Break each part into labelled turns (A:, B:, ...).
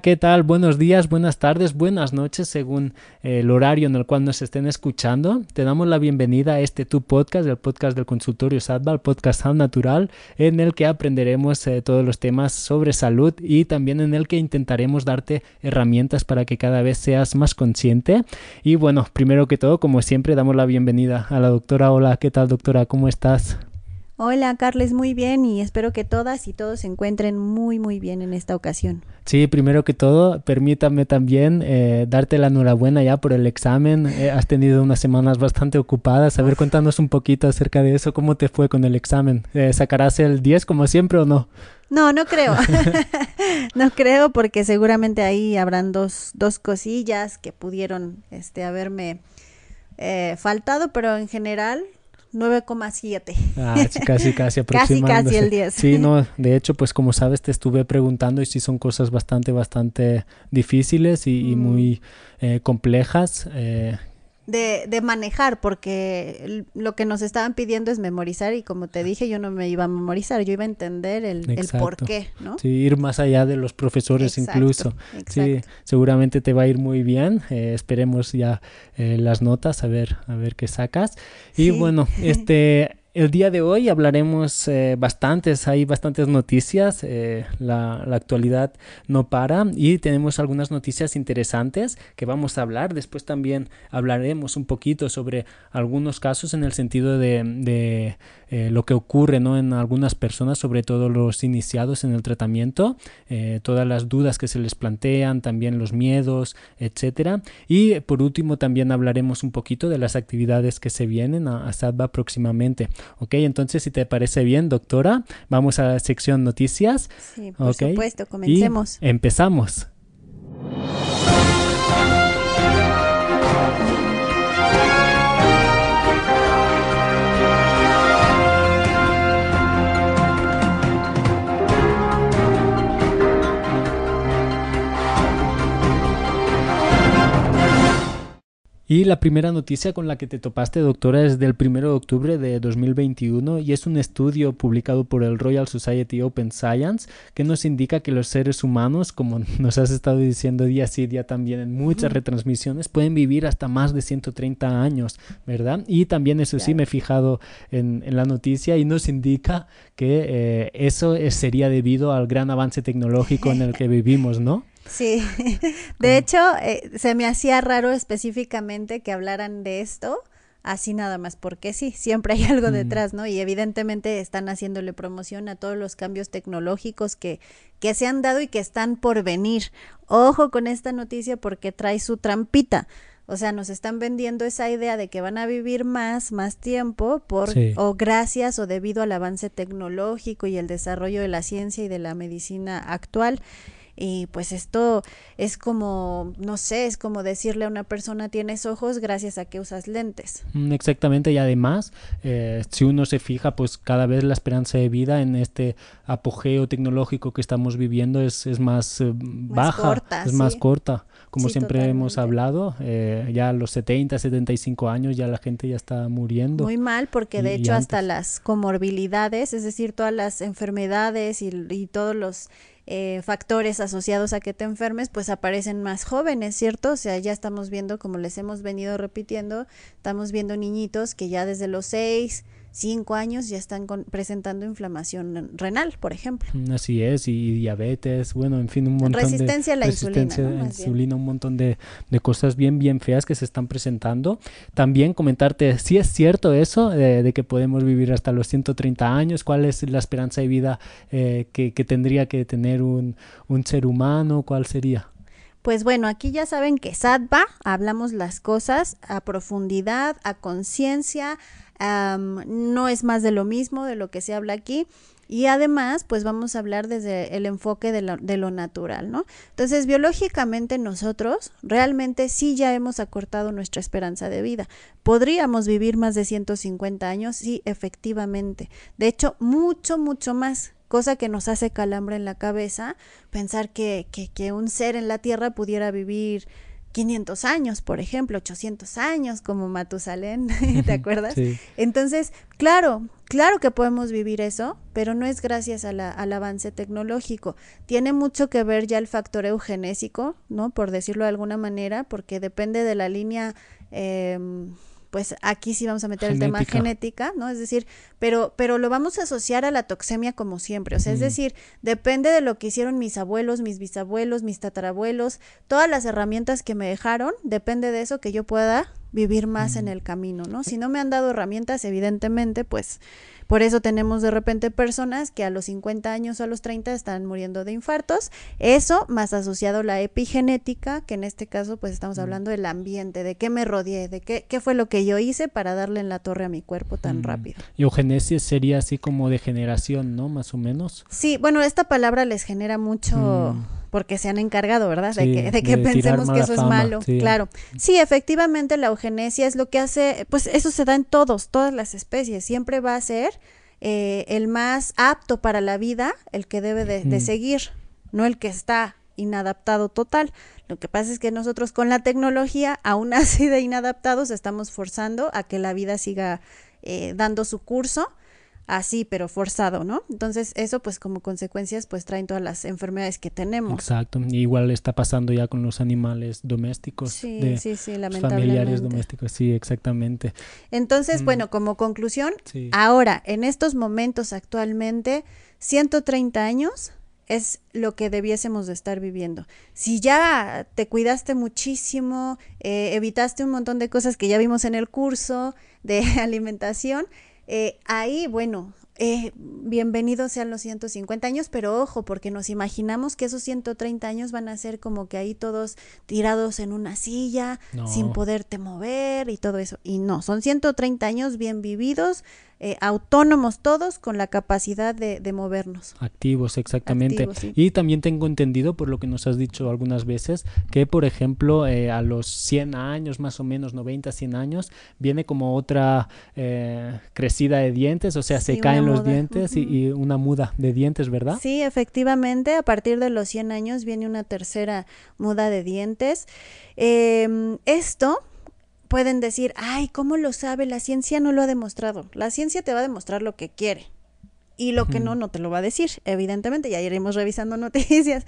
A: ¿qué tal? Buenos días, buenas tardes, buenas noches, según el horario en el cual nos estén escuchando. Te damos la bienvenida a este tu podcast, el podcast del consultorio SATBA, el podcast Sound Natural, en el que aprenderemos eh, todos los temas sobre salud y también en el que intentaremos darte herramientas para que cada vez seas más consciente. Y bueno, primero que todo, como siempre, damos la bienvenida a la doctora. Hola, ¿qué tal, doctora? ¿Cómo estás?
B: Hola, Carles, muy bien y espero que todas y todos se encuentren muy, muy bien en esta ocasión.
A: Sí, primero que todo, permítame también eh, darte la enhorabuena ya por el examen. Eh, has tenido unas semanas bastante ocupadas. A ver, cuéntanos un poquito acerca de eso. ¿Cómo te fue con el examen? Eh, ¿Sacarás el 10 como siempre o no?
B: No, no creo. no creo porque seguramente ahí habrán dos, dos cosillas que pudieron este, haberme faltado, pero en general 9,7.
A: Ah, casi, casi
B: aproximadamente. casi, casi el 10.
A: Sí, no, de hecho, pues como sabes, te estuve preguntando y sí son cosas bastante, bastante difíciles y, mm. muy eh, complejas. Eh,
B: de, de, manejar, porque lo que nos estaban pidiendo es memorizar y como te dije, yo no me iba a memorizar, yo iba a entender el, el por qué, ¿no?
A: Sí, ir más allá de los profesores incluso. Sí, seguramente te va a ir muy bien, eh, esperemos ya eh, las notas, a ver, a ver qué sacas. Y bueno, este... El día de hoy hablaremos eh, bastantes, hay bastantes noticias, eh, la, la, actualidad no para y tenemos algunas noticias interesantes que vamos a hablar. Después también hablaremos un poquito sobre algunos casos en el sentido de, de eh, lo que ocurre ¿no? en algunas personas, sobre todo los iniciados en el tratamiento, todas las dudas que se les plantean, también los miedos, etcétera. Y por último también hablaremos un poquito de las actividades que se vienen a, a SADBA próximamente. Ok, entonces si te parece bien, doctora, vamos a la sección noticias.
B: Sí, por supuesto, comencemos.
A: Y empezamos. Y la primera noticia con la que te topaste, doctora, es del 1 de octubre de 2021 y es un estudio publicado por el Royal Society Open Science que nos indica que los seres humanos, como nos has estado diciendo día sí día también en muchas retransmisiones, pueden vivir hasta más de 130 años, ¿verdad? Y también eso sí me he fijado en, la noticia y nos indica que eh, eso sería debido al gran avance tecnológico en el que vivimos, ¿no?
B: Sí, de hecho, eh, se me hacía raro específicamente que hablaran de esto así nada más, porque sí, siempre hay algo detrás, ¿no? Y evidentemente están haciéndole promoción a todos los cambios tecnológicos que, que se han dado y que están por venir. Ojo con esta noticia porque trae su trampita. O sea, nos están vendiendo esa idea de que van a vivir más, más tiempo por o gracias o debido al avance tecnológico y el desarrollo de la ciencia y de la medicina actual. Y pues esto es como, no sé, es como decirle a una persona tienes ojos gracias a que usas lentes.
A: Mm, exactamente, y además, eh, si uno se fija, pues cada vez la esperanza de vida en este apogeo tecnológico que estamos viviendo es, es más, eh, baja, es más corta. Como siempre hemos hablado, eh, ya a los 70, 75 años ya la gente ya está muriendo.
B: Muy mal, porque de hecho hasta las comorbilidades, es decir, todas las enfermedades y, y todos los eh, factores asociados a que te enfermes, pues aparecen más jóvenes, ¿cierto? O sea, ya estamos viendo, como les hemos venido repitiendo, estamos viendo niñitos que ya desde los seis, cinco años ya están presentando inflamación renal, por ejemplo.
A: Mm, así es, y diabetes, bueno, en fin, un montón
B: resistencia
A: de
B: a la resistencia insulina,
A: a la insulina, un montón de, de, cosas bien, bien feas que se están presentando. También comentarte, si es cierto eso, de que podemos vivir hasta los 130 años, cuál es la esperanza de vida eh, que, que, tendría que tener un, un ser humano, cuál sería.
B: Pues bueno, aquí ya saben que SATBA hablamos las cosas a profundidad, a conciencia, no es más de lo mismo de lo que se habla aquí. Y además, pues vamos a hablar desde el enfoque de lo, de lo, natural, ¿no? Entonces, biológicamente nosotros realmente sí ya hemos acortado nuestra esperanza de vida. Podríamos vivir más de 150 años, sí, efectivamente. De hecho, mucho, mucho más cosa que nos hace calambre en la cabeza pensar que, que, que un ser en la Tierra pudiera vivir 500 años, por ejemplo, 800 años como Matusalén, ¿te acuerdas? Entonces, claro, claro que podemos vivir eso, pero no es gracias al avance tecnológico. Tiene mucho que ver ya el factor eugenésico, ¿no? Por decirlo de alguna manera, porque depende de la línea... Eh, pues aquí sí vamos a meter el tema genética, ¿no? Es decir, pero, pero lo vamos a asociar a la toxemia como siempre. O sea, es decir, depende de lo que hicieron mis abuelos, mis bisabuelos, mis tatarabuelos, todas las herramientas que me dejaron, depende de eso que yo pueda vivir más en el camino, ¿no? Si no me han dado herramientas, evidentemente, pues por eso tenemos de repente personas que a los 50 años o a los 30 están muriendo de infartos. Eso más asociado a la epigenética, que en este caso pues estamos hablando del ambiente, de qué me rodeé, de qué, qué fue lo que yo hice para darle en la torre a mi cuerpo tan mm. rápido.
A: Y eugenesia sería así como de generación, ¿no? Más o menos.
B: Sí, bueno, esta palabra les genera mucho... Mm porque se han encargado, ¿verdad? de que, de que pensemos que eso es malo. Claro. Sí, efectivamente la eugenesia es lo que hace, pues eso se da en todos, todas las especies. Siempre va a ser eh, el más apto para la vida, el que debe de, seguir, no el que está inadaptado total. Lo que pasa es que nosotros con la tecnología, aún así de inadaptados, estamos forzando a que la vida siga eh, dando su curso así, pero forzado, ¿no? Entonces, eso pues como consecuencias pues traen todas las enfermedades que tenemos.
A: Exacto, igual está pasando ya con los animales domésticos.
B: Sí, sí, sí, lamentablemente.
A: Familiares domésticos, sí, exactamente.
B: Entonces, mm. bueno, como conclusión, ahora, en estos momentos actualmente, 130 años es lo que debiésemos de estar viviendo. Si ya te cuidaste muchísimo, eh, evitaste un montón de cosas que ya vimos en el curso de alimentación, eh, ahí, bueno, eh, bienvenidos sean los 150 años, pero ojo, porque nos imaginamos que esos 130 años van a ser como que ahí todos tirados en una silla, sin poderte mover y todo eso. Y no, son 130 años bien vividos, eh, autónomos todos con la capacidad de, movernos.
A: Activos, exactamente. Y también tengo entendido, por lo que nos has dicho algunas veces, que por ejemplo eh, a los 100 años, más o menos 90, 100 años, viene como otra eh, crecida de dientes, o sea, se caen los dientes y, una muda de dientes, ¿verdad?
B: Sí, efectivamente, a partir de los 100 años viene una tercera muda de dientes. Em, esto pueden decir, ay, ¿cómo lo sabe? La ciencia no lo ha demostrado. La ciencia te va a demostrar lo que quiere. Y lo que no, no te lo va a decir, evidentemente. Ya iremos revisando noticias.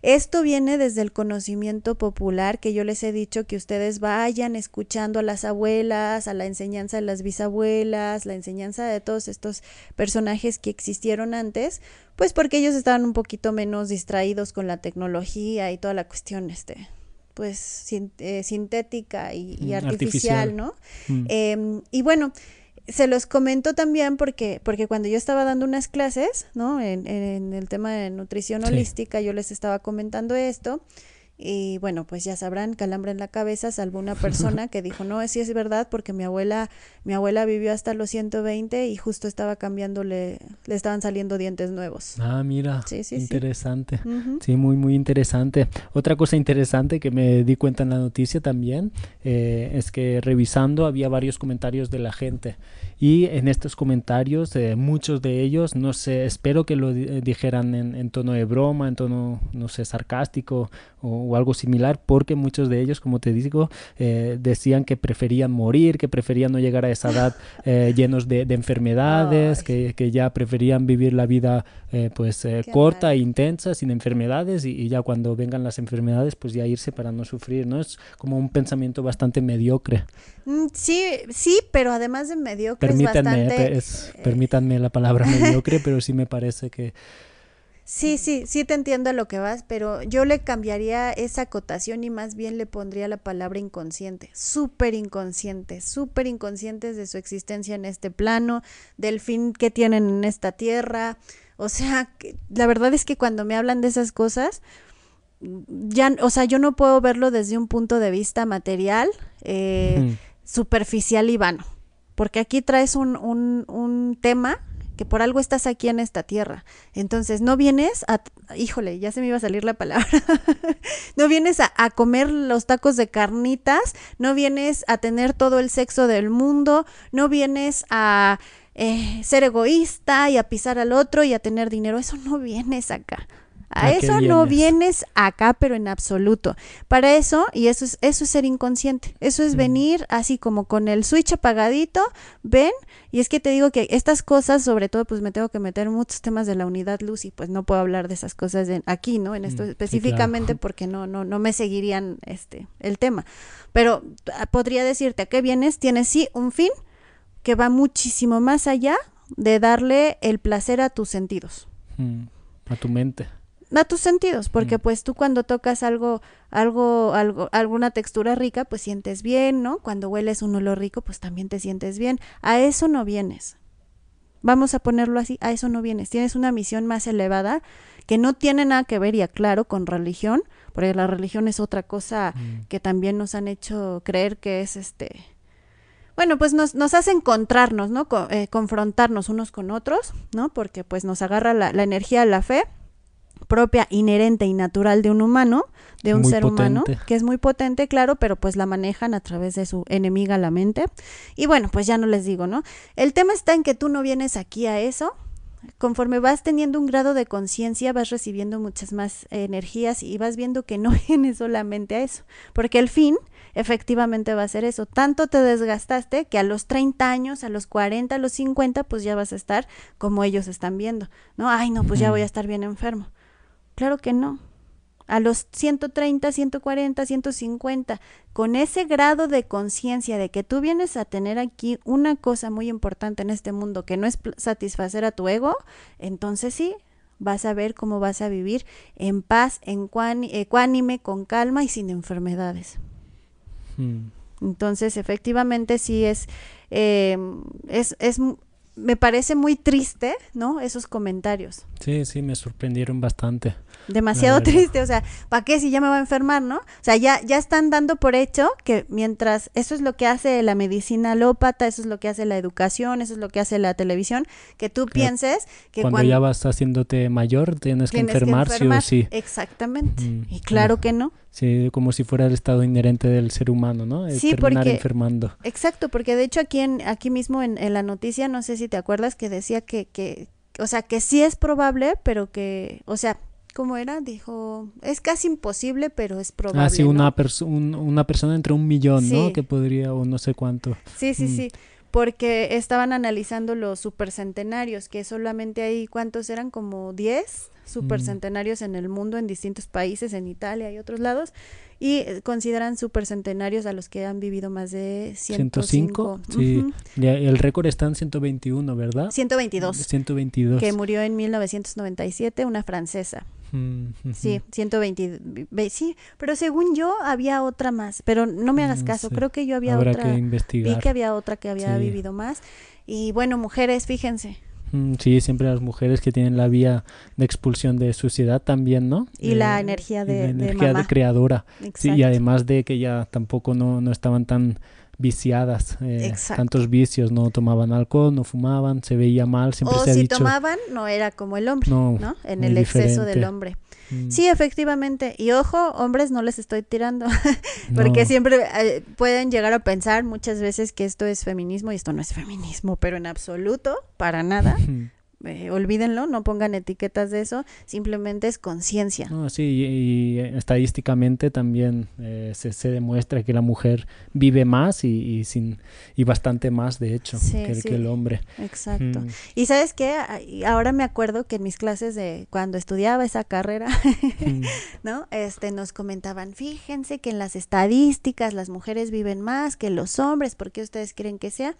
B: Esto viene desde el conocimiento popular que yo les he dicho que ustedes vayan escuchando a las abuelas, a la enseñanza de las bisabuelas, la enseñanza de todos estos personajes que existieron antes, pues porque ellos estaban un poquito menos distraídos con la tecnología y toda la cuestión este pues eh, sintética y, mm, artificial, ¿no? Mm. Em, y bueno, se los comento también porque, porque cuando yo estaba dando unas clases, ¿no? En, en el tema de nutrición holística, yo les estaba comentando esto y bueno, pues ya sabrán, calambre en la cabeza, salvo una persona que dijo, no, sí es verdad, porque mi abuela, mi abuela vivió hasta los 120 y justo estaba cambiándole, le estaban saliendo dientes nuevos.
A: Ah, mira, sí, sí, interesante. Sí. muy, muy interesante. Otra cosa interesante que me di cuenta en la noticia también eh, es que revisando había varios comentarios de la gente y en estos comentarios, eh, muchos de ellos, no sé, espero que lo dijeran en, en tono de broma, en tono, no sé, sarcástico o o algo similar, porque muchos de ellos, como te digo, eh, decían que preferían morir, que preferían no llegar a esa edad eh, llenos de, enfermedades, que, ya preferían vivir la vida eh, pues corta e intensa, sin enfermedades, y, ya cuando vengan las enfermedades, pues ya irse para no sufrir, ¿no? Es como un pensamiento bastante mediocre.
B: Mm, sí, sí, pero además de mediocre permítanme,
A: es permítanme la palabra mediocre, pero sí me parece que
B: Sí, sí, sí te entiendo a lo que vas, pero yo le cambiaría esa acotación y más bien le pondría la palabra inconsciente, súper inconsciente, súper inconscientes de su existencia en este plano, del fin que tienen en esta tierra. O sea, la verdad es que cuando me hablan de esas cosas, ya, o sea, yo no puedo verlo desde un punto de vista material, eh, superficial y vano, porque aquí traes un, un, un tema que por algo estás aquí en esta tierra. Entonces, no vienes a, híjole, ya se me iba a salir la palabra, no vienes a, comer los tacos de carnitas, no vienes a tener todo el sexo del mundo, no vienes a eh, ser egoísta y a pisar al otro y a tener dinero, eso no vienes acá. A, eso no vienes acá, pero en absoluto. Para eso, y eso es, eso es ser inconsciente, eso es venir así como con el switch apagadito, ven, y es que te digo que estas cosas, sobre todo, pues me tengo que meter muchos temas de la unidad luz y pues no puedo hablar de esas cosas aquí, ¿no? En esto mm, específicamente porque no, no, no me seguirían este, el tema. Pero ah, podría decirte a qué vienes, tienes sí un fin que va muchísimo más allá de darle el placer a tus sentidos.
A: Mm, a tu mente
B: a tus sentidos, porque mm. pues tú cuando tocas algo, algo, algo, alguna textura rica, pues sientes bien, ¿no? Cuando hueles un olor rico, pues también te sientes bien. A eso no vienes. Vamos a ponerlo así, a eso no vienes. Tienes una misión más elevada que no tiene nada que ver, y aclaro, con religión, porque la religión es otra cosa mm. que también nos han hecho creer que es este. Bueno, pues nos, nos hace encontrarnos, ¿no? Eh, confrontarnos unos con otros, ¿no? Porque pues nos agarra la, la energía, la fe, propia, inherente y natural de un humano, de un ser humano, que es muy potente, claro, pero pues la manejan a través de su enemiga, la mente. Y bueno, pues ya no les digo, ¿no? El tema está en que tú no vienes aquí a eso. Conforme vas teniendo un grado de conciencia, vas recibiendo muchas más energías y vas viendo que no vienes solamente a eso, porque el fin efectivamente va a ser eso. Tanto te desgastaste que a los 30 años, a los 40, a los 50, pues ya vas a estar como ellos están viendo, ¿no? Ay, no, pues ya voy a estar bien enfermo. Claro que no. A los 130, 140, 150, con ese grado de conciencia de que tú vienes a tener aquí una cosa muy importante en este mundo, que no es satisfacer a tu ego, entonces sí, vas a ver cómo vas a vivir en paz, en ecuánime, con calma y sin enfermedades. Hmm. Entonces, efectivamente, sí es, eh, es, es, me parece muy triste, ¿no? Esos comentarios.
A: Sí, sí, me sorprendieron bastante.
B: Demasiado triste, o sea, ¿para qué si ya me va a enfermar, no? O sea, ya, ya están dando por hecho que mientras eso es lo que hace la medicina alópata, eso es lo que hace la educación, eso es lo que hace la televisión, que tú pienses que
A: cuando, ya vas haciéndote mayor tienes, que enfermar, sí o sí.
B: Exactamente. Mm, y claro que no.
A: Sí, como si fuera el estado inherente del ser humano, ¿no?
B: sí, terminar enfermando. Exacto, porque de hecho aquí en, aquí mismo en, en, la noticia, no sé si te acuerdas que decía que, que, o sea, que sí es probable, pero que, o sea, ¿cómo era? Dijo, es casi imposible, pero es probable. Ah,
A: sí, una, una persona entre un millón, ¿no? Que podría, o no sé cuánto.
B: Sí, sí, mm. sí porque estaban analizando los supercentenarios, que solamente hay, ¿cuántos eran? Como 10 supercentenarios en el mundo, en distintos países, en Italia y otros lados, y eh, consideran supercentenarios a los que han vivido más de 105.
A: 105 sí. El récord está en 121, ¿verdad?
B: 122.
A: 122.
B: Que murió en 1997, una francesa. Sí, 120, sí, pero según yo había otra más, pero no me hagas caso, creo que yo había otra, que investigar. vi que había otra que había vivido más y bueno, mujeres, fíjense.
A: Sí, siempre las mujeres que tienen la vía de expulsión de suciedad también, ¿no?
B: Y la energía de,
A: energía de creadora. Sí, y además de que ya tampoco no, no estaban tan viciadas, eh, tantos vicios, no tomaban alcohol, no fumaban, se veía mal, siempre se ha
B: si tomaban, no era como el hombre, ¿no? En el exceso del hombre. Mm. Sí, efectivamente. Y ojo, hombres, no les estoy tirando, porque siempre eh, pueden llegar a pensar muchas veces que esto es feminismo y esto no es feminismo, pero en absoluto, para nada. Eh, olvídenlo, no pongan etiquetas de eso, simplemente es conciencia.
A: No, sí, y, estadísticamente también eh, se, demuestra que la mujer vive más y, sin y bastante más, de hecho, que, el hombre.
B: Exacto. Mm. Y sabes qué, ahora me acuerdo que en mis clases de cuando estudiaba esa carrera, mm. ¿no? Este, nos comentaban, fíjense que en las estadísticas las mujeres viven más que los hombres, ¿por qué ustedes creen que sea?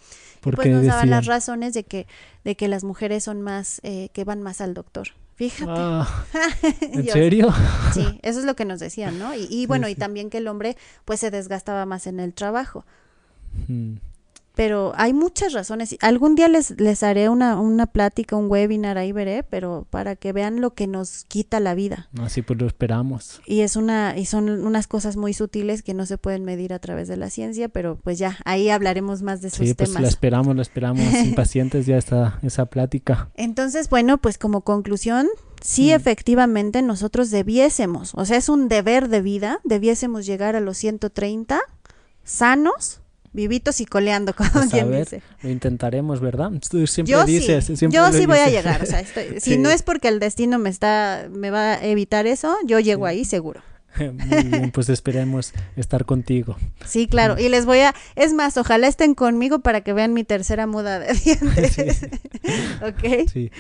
B: Y pues nos daban las razones de que de que las mujeres son más, eh, que van más al doctor. Fíjate. Ah,
A: ¿En serio?
B: Sí, eso es lo que nos decían, ¿no? Y, bueno, y también que el hombre pues se desgastaba más en el trabajo. Hmm pero hay muchas razones. Algún día les, les haré una, una plática, un webinar, ahí veré, pero para que vean lo que nos quita la vida.
A: Así pues lo esperamos.
B: Y es una, y son unas cosas muy sutiles que no se pueden medir a través de la ciencia, pero pues ya, ahí hablaremos más de esos sí, pues
A: la esperamos, la esperamos impacientes ya está esa plática.
B: Entonces, bueno, pues como conclusión, sí, efectivamente nosotros debiésemos, o sea, es un deber de vida, debiésemos llegar a los 130 sanos, vivitos y coleando, como pues quien dice.
A: Lo intentaremos, ¿verdad? Tú siempre yo dices,
B: sí, yo sí voy a llegar, o sea, si no es porque el destino me está, me va a evitar eso, yo llego ahí seguro.
A: Muy bien, pues esperemos estar contigo.
B: Sí, claro. Y les voy a, es más, ojalá estén conmigo para que vean mi tercera muda de dientes. ok.
A: Sí.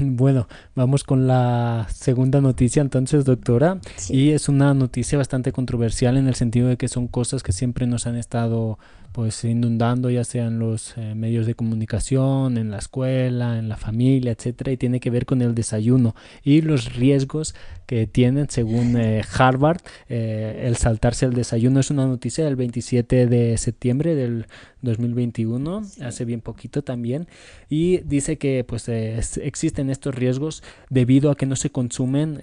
A: Bueno, vamos con la segunda noticia entonces, doctora. Y es una noticia bastante controversial en el sentido de que son cosas que siempre nos han estado pues inundando ya sea en los eh, medios de comunicación, en la escuela, en la familia, etcétera, y tiene que ver con el desayuno y los riesgos que tienen según eh, Harvard eh, el saltarse el desayuno. Es una noticia del 27 de septiembre del 2021, hace bien poquito también, y dice que pues existen estos riesgos debido a que no se consumen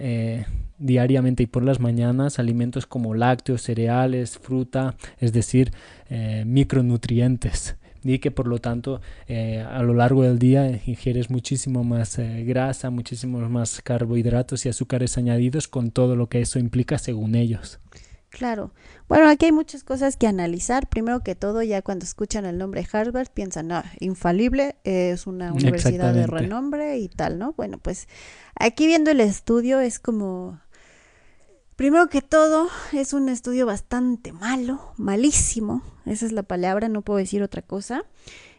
A: diariamente y por las mañanas alimentos como lácteos, cereales, fruta, es decir, eh, micronutrientes y que por lo tanto eh, a lo largo del día ingieres muchísimo más eh, grasa, muchísimos más carbohidratos y azúcares añadidos con todo lo que eso implica según ellos.
B: Claro. Bueno, aquí hay muchas cosas que analizar. Primero que todo, ya cuando escuchan el nombre Harvard, piensan, no, infalible, es una universidad de renombre y tal, ¿no? Bueno, pues aquí viendo el estudio es como Primero que todo, es un estudio bastante malo, malísimo, esa es la palabra, no puedo decir otra cosa.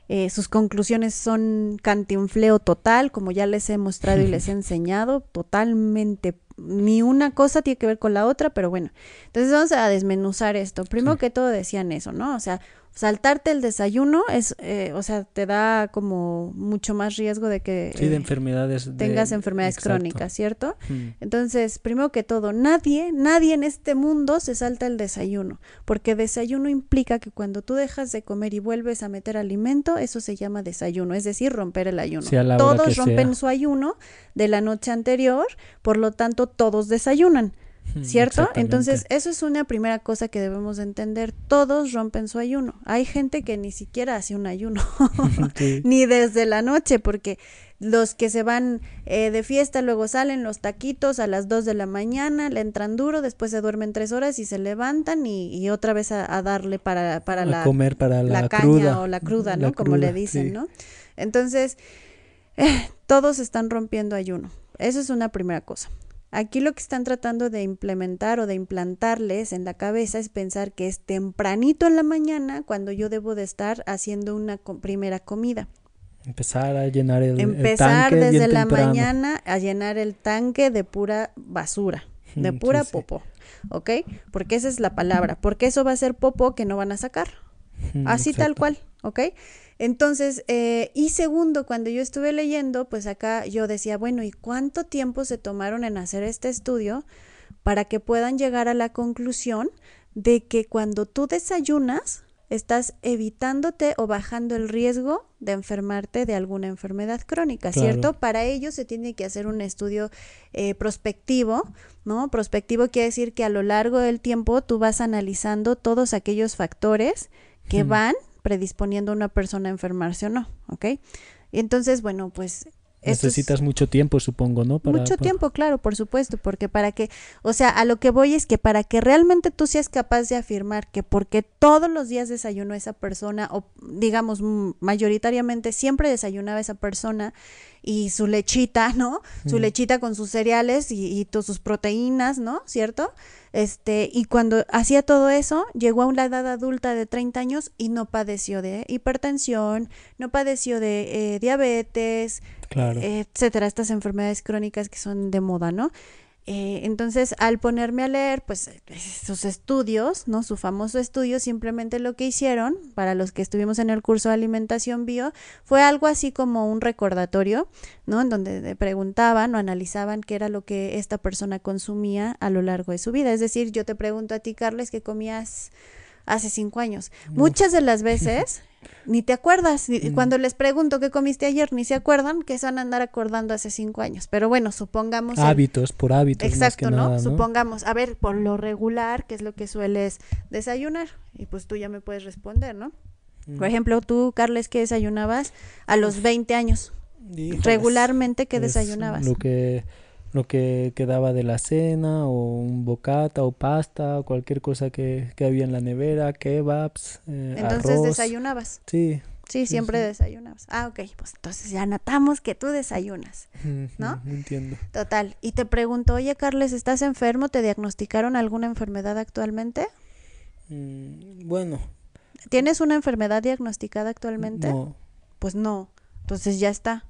B: Eh, sus conclusiones son cantinfleo total, como ya les he mostrado y les he enseñado, totalmente, ni una cosa tiene que ver con la otra, pero bueno, entonces vamos a desmenuzar esto. Primero que todo decían eso, ¿no? O sea, saltarte el desayuno es, eh, o sea, te da como mucho más riesgo de que
A: sí, de enfermedades
B: tengas enfermedades crónicas, ¿cierto? Mm. Entonces, primero que todo, nadie, nadie en este mundo se salta el desayuno, porque desayuno implica que cuando tú dejas de comer y vuelves a meter alimento, eso se llama desayuno, es decir, romper el ayuno. todos rompen su ayuno de la noche anterior, por lo tanto, todos desayunan. ¿Cierto? Entonces, eso es una primera cosa que debemos entender. Todos rompen su ayuno. Hay gente que ni siquiera hace un ayuno, ni desde la noche, porque los que se van eh, de fiesta luego salen los taquitos a las 2 de la mañana, le entran duro, después se duermen tres horas y se levantan y, otra vez a, darle para, para la,
A: comer para la,
B: caña o la cruda, ¿no? Como le dicen, ¿no? Entonces, eh, todos están rompiendo ayuno. Eso es una primera cosa. Aquí lo que están tratando de implementar o de implantarles en la cabeza es pensar que es tempranito en la mañana cuando yo debo de estar haciendo una primera comida.
A: Empezar a llenar el,
B: Empezar
A: tanque
B: desde la mañana a llenar el tanque de pura basura, de mm, pura popo, ¿ok? Porque esa es la palabra, porque eso va a ser popo que no van a sacar. Mm, Así tal cual, ¿ok? Entonces, eh, y segundo, cuando yo estuve leyendo, pues acá yo decía, bueno, ¿y cuánto tiempo se tomaron en hacer este estudio para que puedan llegar a la conclusión de que cuando tú desayunas, estás evitándote o bajando el riesgo de enfermarte de alguna enfermedad crónica, ¿cierto? Para ello se tiene que hacer un estudio eh, prospectivo, ¿no? Prospectivo quiere decir que a lo largo del tiempo tú vas analizando todos aquellos factores que van predisponiendo a una persona a enfermarse o no, ¿ok? Entonces, bueno, pues
A: Necesitas mucho tiempo, supongo, ¿no?
B: mucho tiempo, claro, por supuesto, porque para que, o sea, a lo que voy es que para que realmente tú seas capaz de afirmar que porque todos los días desayunó esa persona, o digamos, mayoritariamente siempre desayunaba esa persona, y su lechita, ¿no? Su lechita con sus cereales y, y todas sus proteínas, ¿no? ¿Cierto? Este, y cuando hacía todo eso, llegó a una edad adulta de 30 años y no padeció de hipertensión, no padeció de eh, diabetes, etcétera, estas enfermedades crónicas que son de moda, ¿no? Eh, entonces, al ponerme a leer, pues, sus estudios, ¿no? Su famoso estudio, simplemente lo que hicieron, para los que estuvimos en el curso de alimentación bio, fue algo así como un recordatorio, ¿no? En donde preguntaban o analizaban qué era lo que esta persona consumía a lo largo de su vida. Es decir, yo te pregunto a ti, Carles, ¿qué comías hace cinco años? Muchas de las veces ni te acuerdas. Mm. Cuando les pregunto qué comiste ayer, ni se acuerdan que se van a andar acordando hace cinco años. Pero bueno, supongamos.
A: Hábitos, por hábitos.
B: Exacto, ¿no? Supongamos, a ver, por lo regular, ¿qué es lo que sueles desayunar? Y pues tú ya me puedes responder, ¿no? Mm. Por ejemplo, tú, Carles, ¿qué desayunabas a los 20 años? Regularmente, ¿qué desayunabas?
A: Lo que lo que quedaba de la cena o un bocata o pasta o cualquier cosa que, que había en la nevera, kebabs,
B: eh, Entonces desayunabas.
A: Sí.
B: Sí, siempre desayunabas. Ah, ok, pues entonces ya notamos que tú desayunas, ¿no?
A: Entiendo.
B: Total. Y te pregunto, oye, Carles, ¿estás enfermo? ¿Te diagnosticaron alguna enfermedad actualmente?
A: Mm, bueno.
B: ¿Tienes una enfermedad diagnosticada actualmente?
A: No.
B: Pues no. Entonces ya está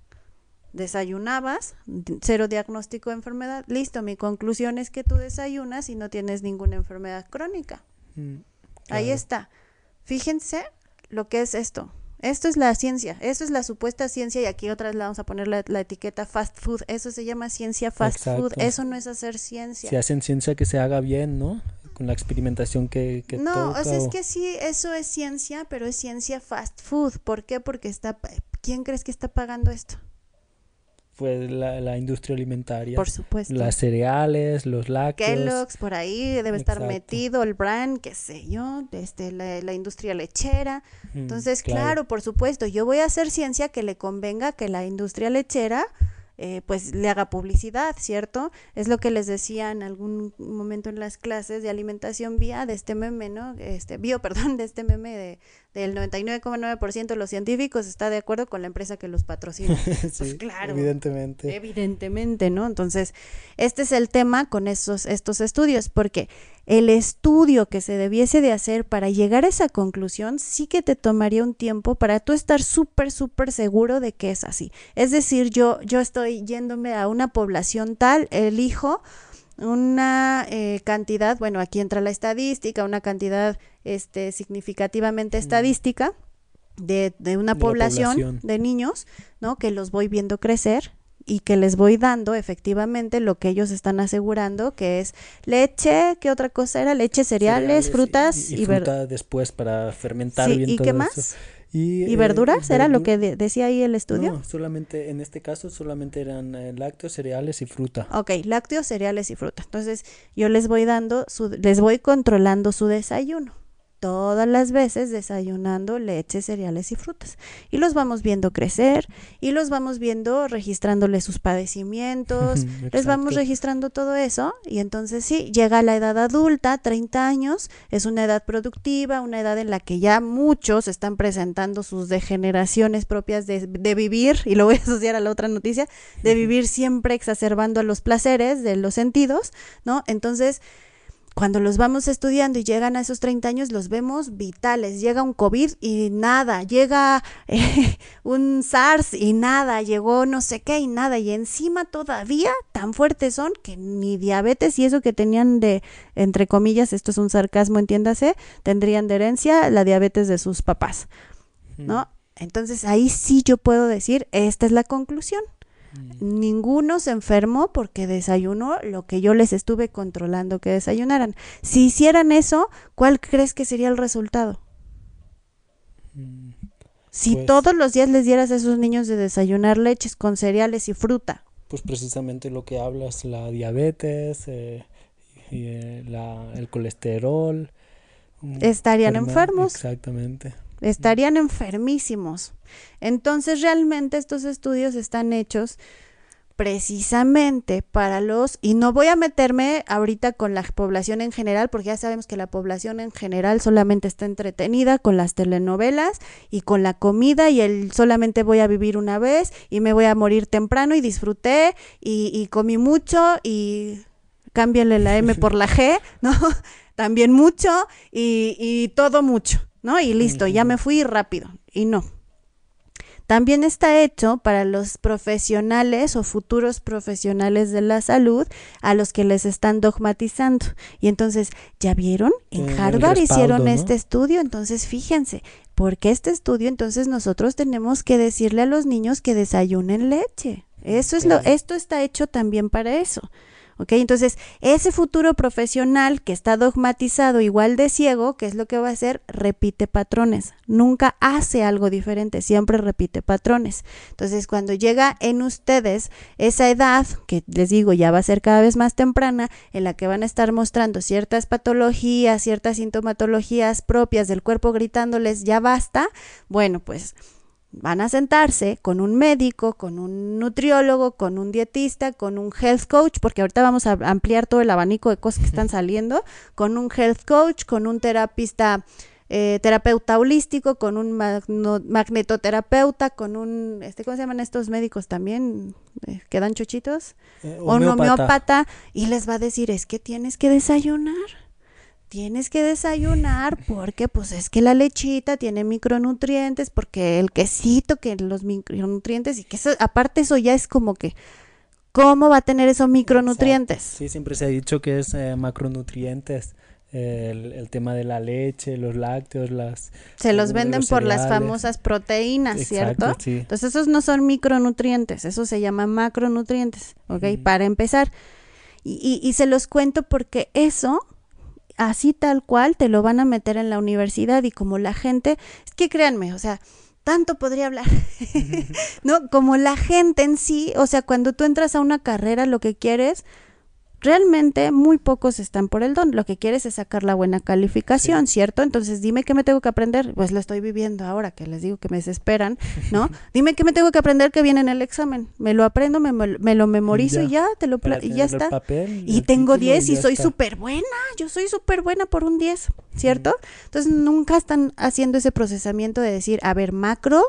B: desayunabas, cero diagnóstico de enfermedad, listo, mi conclusión es que tú desayunas y no tienes ninguna enfermedad crónica. Mm, Ahí está. Fíjense lo que es esto. Esto es la ciencia, esto es la supuesta ciencia y aquí otra vez le vamos a poner la, etiqueta fast food, eso se llama ciencia fast food, eso no es hacer ciencia.
A: Si hacen ciencia que se haga bien, ¿no? Con la experimentación que, que
B: No, o sea, es que sí, eso es ciencia, pero es ciencia fast food. ¿Por qué? Porque está, ¿quién crees que está pagando esto?
A: Fue la, industria alimentaria.
B: Por supuesto.
A: Las cereales, los lácteos.
B: Kellogg's, por ahí debe estar metido el brand, qué sé yo, este, la, la industria lechera. Mm, Entonces, claro. por supuesto, yo voy a hacer ciencia que le convenga que la industria lechera eh, pues le haga publicidad, ¿cierto? Es lo que les decía en algún momento en las clases de alimentación vía de este meme, ¿no? Este, bio, perdón, de este meme de, del 99,9% de los científicos está de acuerdo con la empresa que los patrocina. pues claro.
A: Evidentemente.
B: Evidentemente, ¿no? Entonces, este es el tema con esos, estos estudios, porque el estudio que se debiese de hacer para llegar a esa conclusión sí que te tomaría un tiempo para tú estar súper, súper seguro de que es así. Es decir, yo, yo estoy yéndome a una población tal, elijo una eh, cantidad, bueno, aquí entra la estadística, una cantidad este, significativamente estadística de, de una población, de niños, ¿no? Que los voy viendo crecer y que les voy dando efectivamente lo que ellos están asegurando, que es leche, ¿qué otra cosa era? Leche, cereales, frutas
A: y, y, fruta después para fermentar
B: bien ¿Y qué más? ¿Y, eh, verduras? ¿Era lo que decía ahí el estudio?
A: No, solamente, en este caso solamente eran eh, lácteos, cereales y fruta.
B: Ok, lácteos, cereales y fruta. Entonces yo les voy dando, su, les voy controlando su desayuno todas las veces desayunando leche, cereales y frutas. Y los vamos viendo crecer y los vamos viendo registrándole sus padecimientos, les vamos registrando todo eso y entonces sí, llega la edad adulta, 30 años, es una edad productiva, una edad en la que ya muchos están presentando sus degeneraciones propias de, de vivir, y lo voy a asociar a la otra noticia, de vivir siempre exacerbando los placeres de los sentidos, ¿no? Entonces, cuando los vamos estudiando y llegan a esos 30 años, los vemos vitales. Llega un COVID y nada, llega eh, un SARS y nada, llegó no sé qué y nada. Y encima todavía tan fuertes son que ni diabetes y eso que tenían de, entre comillas, esto es un sarcasmo, entiéndase, tendrían de herencia la diabetes de sus papás. ¿No? Entonces ahí sí yo puedo decir, esta es la conclusión. Mm. Ninguno se enfermó porque desayunó lo que yo les estuve controlando que desayunaran. Si hicieran eso, ¿cuál crees que sería el resultado? Mm, si pues todos los días les dieras a esos niños de desayunar leches con cereales y fruta.
A: Pues precisamente lo que hablas, la diabetes, eh, y, eh, el colesterol.
B: Mm, Estarían enfermos.
A: Exactamente
B: estarían enfermísimos. Entonces realmente estos estudios están hechos precisamente para los, y no voy a meterme ahorita con la población en general, porque ya sabemos que la población en general solamente está entretenida con las telenovelas y con la comida y el solamente voy a vivir una vez y me voy a morir temprano y disfruté y, y comí mucho y cámbiale la M por la G, ¿no? También mucho y, y todo mucho. ¿No? Y listo, ya me fui rápido. Y no. También está hecho para los profesionales o futuros profesionales de la salud a los que les están dogmatizando. Y entonces, ¿ya vieron? En Harvard hicieron este estudio, entonces fíjense, porque este estudio entonces nosotros tenemos que decirle a los niños que desayunen leche. Eso es lo esto está hecho también para eso. Entonces, ese futuro profesional que está dogmatizado igual de ciego, ¿qué es lo que va a hacer? Repite patrones. Nunca hace algo diferente, siempre repite patrones. Entonces, cuando llega en ustedes esa edad, que les digo ya va a ser cada vez más temprana, en la que van a estar mostrando ciertas patologías, ciertas sintomatologías propias del cuerpo gritándoles ya basta, bueno, pues van a sentarse con un médico, con un nutriólogo, con un dietista, con un health coach, porque ahorita vamos a ampliar todo el abanico de cosas que están saliendo, con un health coach, con un terapista, eh, terapeuta holístico, con un magnetoterapeuta, con un, este, ¿cómo se llaman estos médicos también? Eh, ¿Quedan chochitos?
A: Eh,
B: o un homeópata, y les va a decir, es que tienes que desayunar tienes que desayunar porque pues es que la lechita tiene micronutrientes, porque el quesito, que los micronutrientes y que eso, aparte eso ya es como que, ¿cómo va a tener esos micronutrientes?
A: Sí, siempre se ha dicho que es eh, macronutrientes. el, tema de la leche, los lácteos, las...
B: Se los venden por las famosas proteínas, ¿cierto? Entonces esos no son micronutrientes, eso se llama macronutrientes, ¿ok? Para empezar. Y, y, y se los cuento porque eso así tal cual te lo van a meter en la universidad y como la gente, es que créanme, o sea, tanto podría hablar, ¿no? Como la gente en sí, o sea, cuando tú entras a una carrera, lo que quieres realmente muy pocos están por el don. Lo que quieres es sacar la buena calificación, ¿cierto? Entonces, dime qué me tengo que aprender. Pues lo estoy viviendo ahora, que les digo que me desesperan, ¿no? dime qué me tengo que aprender que viene en el examen. Me lo aprendo, me, lo memorizo y ya, te lo y ya está. y, tengo 10 y, soy súper buena. Yo soy súper buena por un 10, ¿cierto? Entonces, nunca están haciendo ese procesamiento de decir, a ver, macro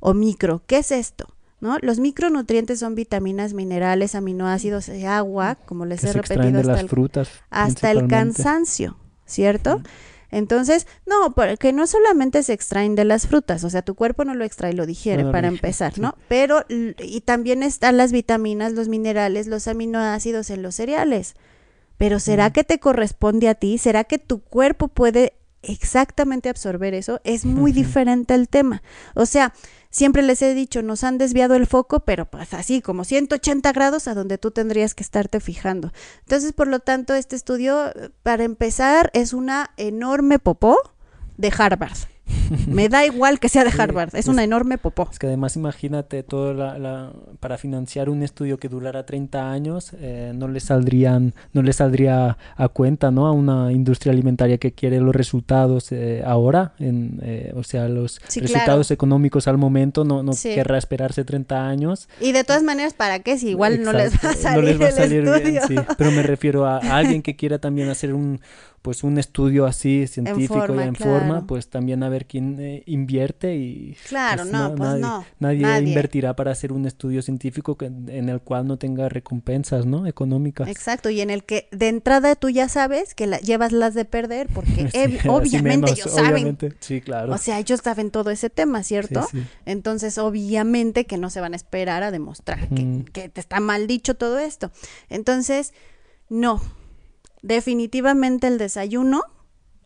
B: o micro, ¿qué es esto? ¿No? Los micronutrientes son vitaminas, minerales, aminoácidos y agua, como les he repetido hasta, el,
A: frutas,
B: hasta el cansancio, ¿cierto? Entonces, no, porque no solamente se extraen de las frutas, o sea, tu cuerpo no lo extrae, lo digiere para empezar, ¿no? Pero, y también están las vitaminas, los minerales, los aminoácidos en los cereales. Pero ¿será que te corresponde a ti? ¿Será que tu cuerpo puede exactamente absorber eso? Es muy diferente el tema. O sea, Siempre les he dicho, nos han desviado el foco, pero pues así como 180 grados a donde tú tendrías que estarte fijando. Entonces, por lo tanto, este estudio, para empezar, es una enorme popó de Harvard. Me da igual que sea de Harvard, es, una enorme popó.
A: Es que además imagínate todo la, para financiar un estudio que durara 30 años, eh, no le saldrían, no le saldría a cuenta, ¿no? A una industria alimentaria que quiere los resultados eh, ahora, en, eh, o sea, los resultados económicos al momento, no, no querrá esperarse 30 años.
B: Y de todas maneras, ¿para qué? Si igual no les va a salir, el bien, sí.
A: Pero me refiero a alguien que quiera también hacer un pues un estudio así científico y en forma, pues también a ver quién eh, invierte y
B: claro, pues, no, pues
A: nadie,
B: no,
A: nadie, invertirá para hacer un estudio científico que, en el cual no tenga recompensas, ¿no? Económicas.
B: Exacto, y en el que de entrada tú ya sabes que la, llevas las de perder porque obviamente ellos saben.
A: Sí, claro.
B: O sea, ellos saben todo ese tema, ¿cierto? Entonces, obviamente que no se van a esperar a demostrar que, que te está mal dicho todo esto. Entonces, no, definitivamente el desayuno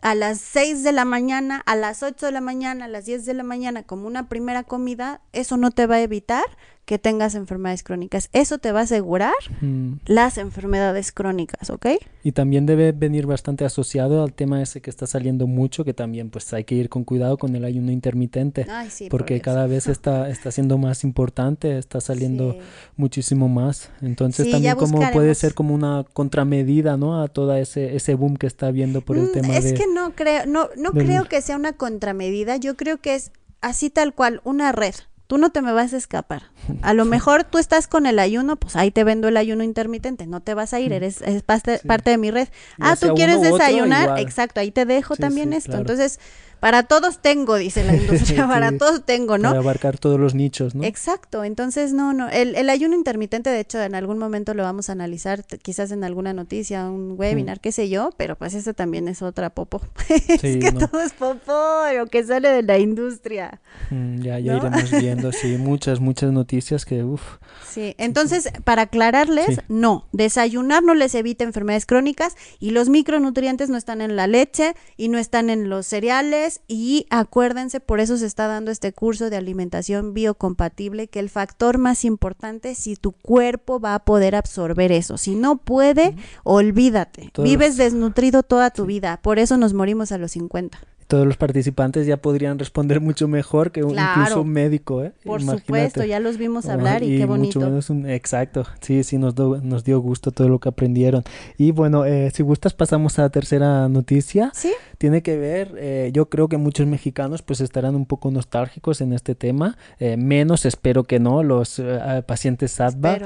B: a las 6 de la mañana, a las 8 de la mañana, a las 10 de la mañana como una primera comida, eso no te va a evitar que tengas enfermedades crónicas. Eso te va a asegurar mm. las enfermedades crónicas, ¿ok?
A: Y también debe venir bastante asociado al tema ese que está saliendo mucho, que también pues hay que ir con cuidado con el ayuno intermitente, porque cada vez está, está siendo más importante, está saliendo muchísimo más. Entonces también como puede ser como una contramedida, ¿no? A todo ese, ese boom que está habiendo por el mm, tema
B: es
A: de...
B: Es que no creo, no, no creo que sea una contramedida, yo creo que es así tal cual, una red tú no te me vas a escapar. A lo mejor tú estás con el ayuno, pues ahí te vendo el ayuno intermitente, no te vas a ir, eres es parte, de mi red. ah, tú quieres desayunar, exacto, ahí te dejo también esto. Entonces, para todos tengo, dice la industria, para todos tengo, ¿no?
A: Para abarcar todos los nichos, ¿no?
B: Exacto, entonces no, no, el, el, ayuno intermitente, de hecho, en algún momento lo vamos a analizar, quizás en alguna noticia, un webinar, qué sé yo, pero pues eso también es otra popo. es que todo es popo, lo que sale de la industria.
A: Mm, ya, ya iremos viendo, sí, muchas, muchas noticias que, uff.
B: Sí, entonces, para aclararles, no, desayunar no les evita enfermedades crónicas y los micronutrientes no están en la leche y no están en los cereales y acuérdense, por eso se está dando este curso de alimentación biocompatible, que el factor más importante es si tu cuerpo va a poder absorber eso. Si no puede, olvídate. Vives desnutrido toda tu vida, por eso nos morimos a los 50
A: todos los participantes ya podrían responder mucho mejor que incluso un médico, ¿eh?
B: Por supuesto, ya los vimos hablar y, qué bonito.
A: exacto, sí, sí, nos, nos dio gusto todo lo que aprendieron. Y bueno, eh, si gustas pasamos a la tercera noticia.
B: Sí.
A: Tiene que ver, eh, yo creo que muchos mexicanos pues estarán un poco nostálgicos en este tema, eh, menos espero que no, los pacientes SADVA,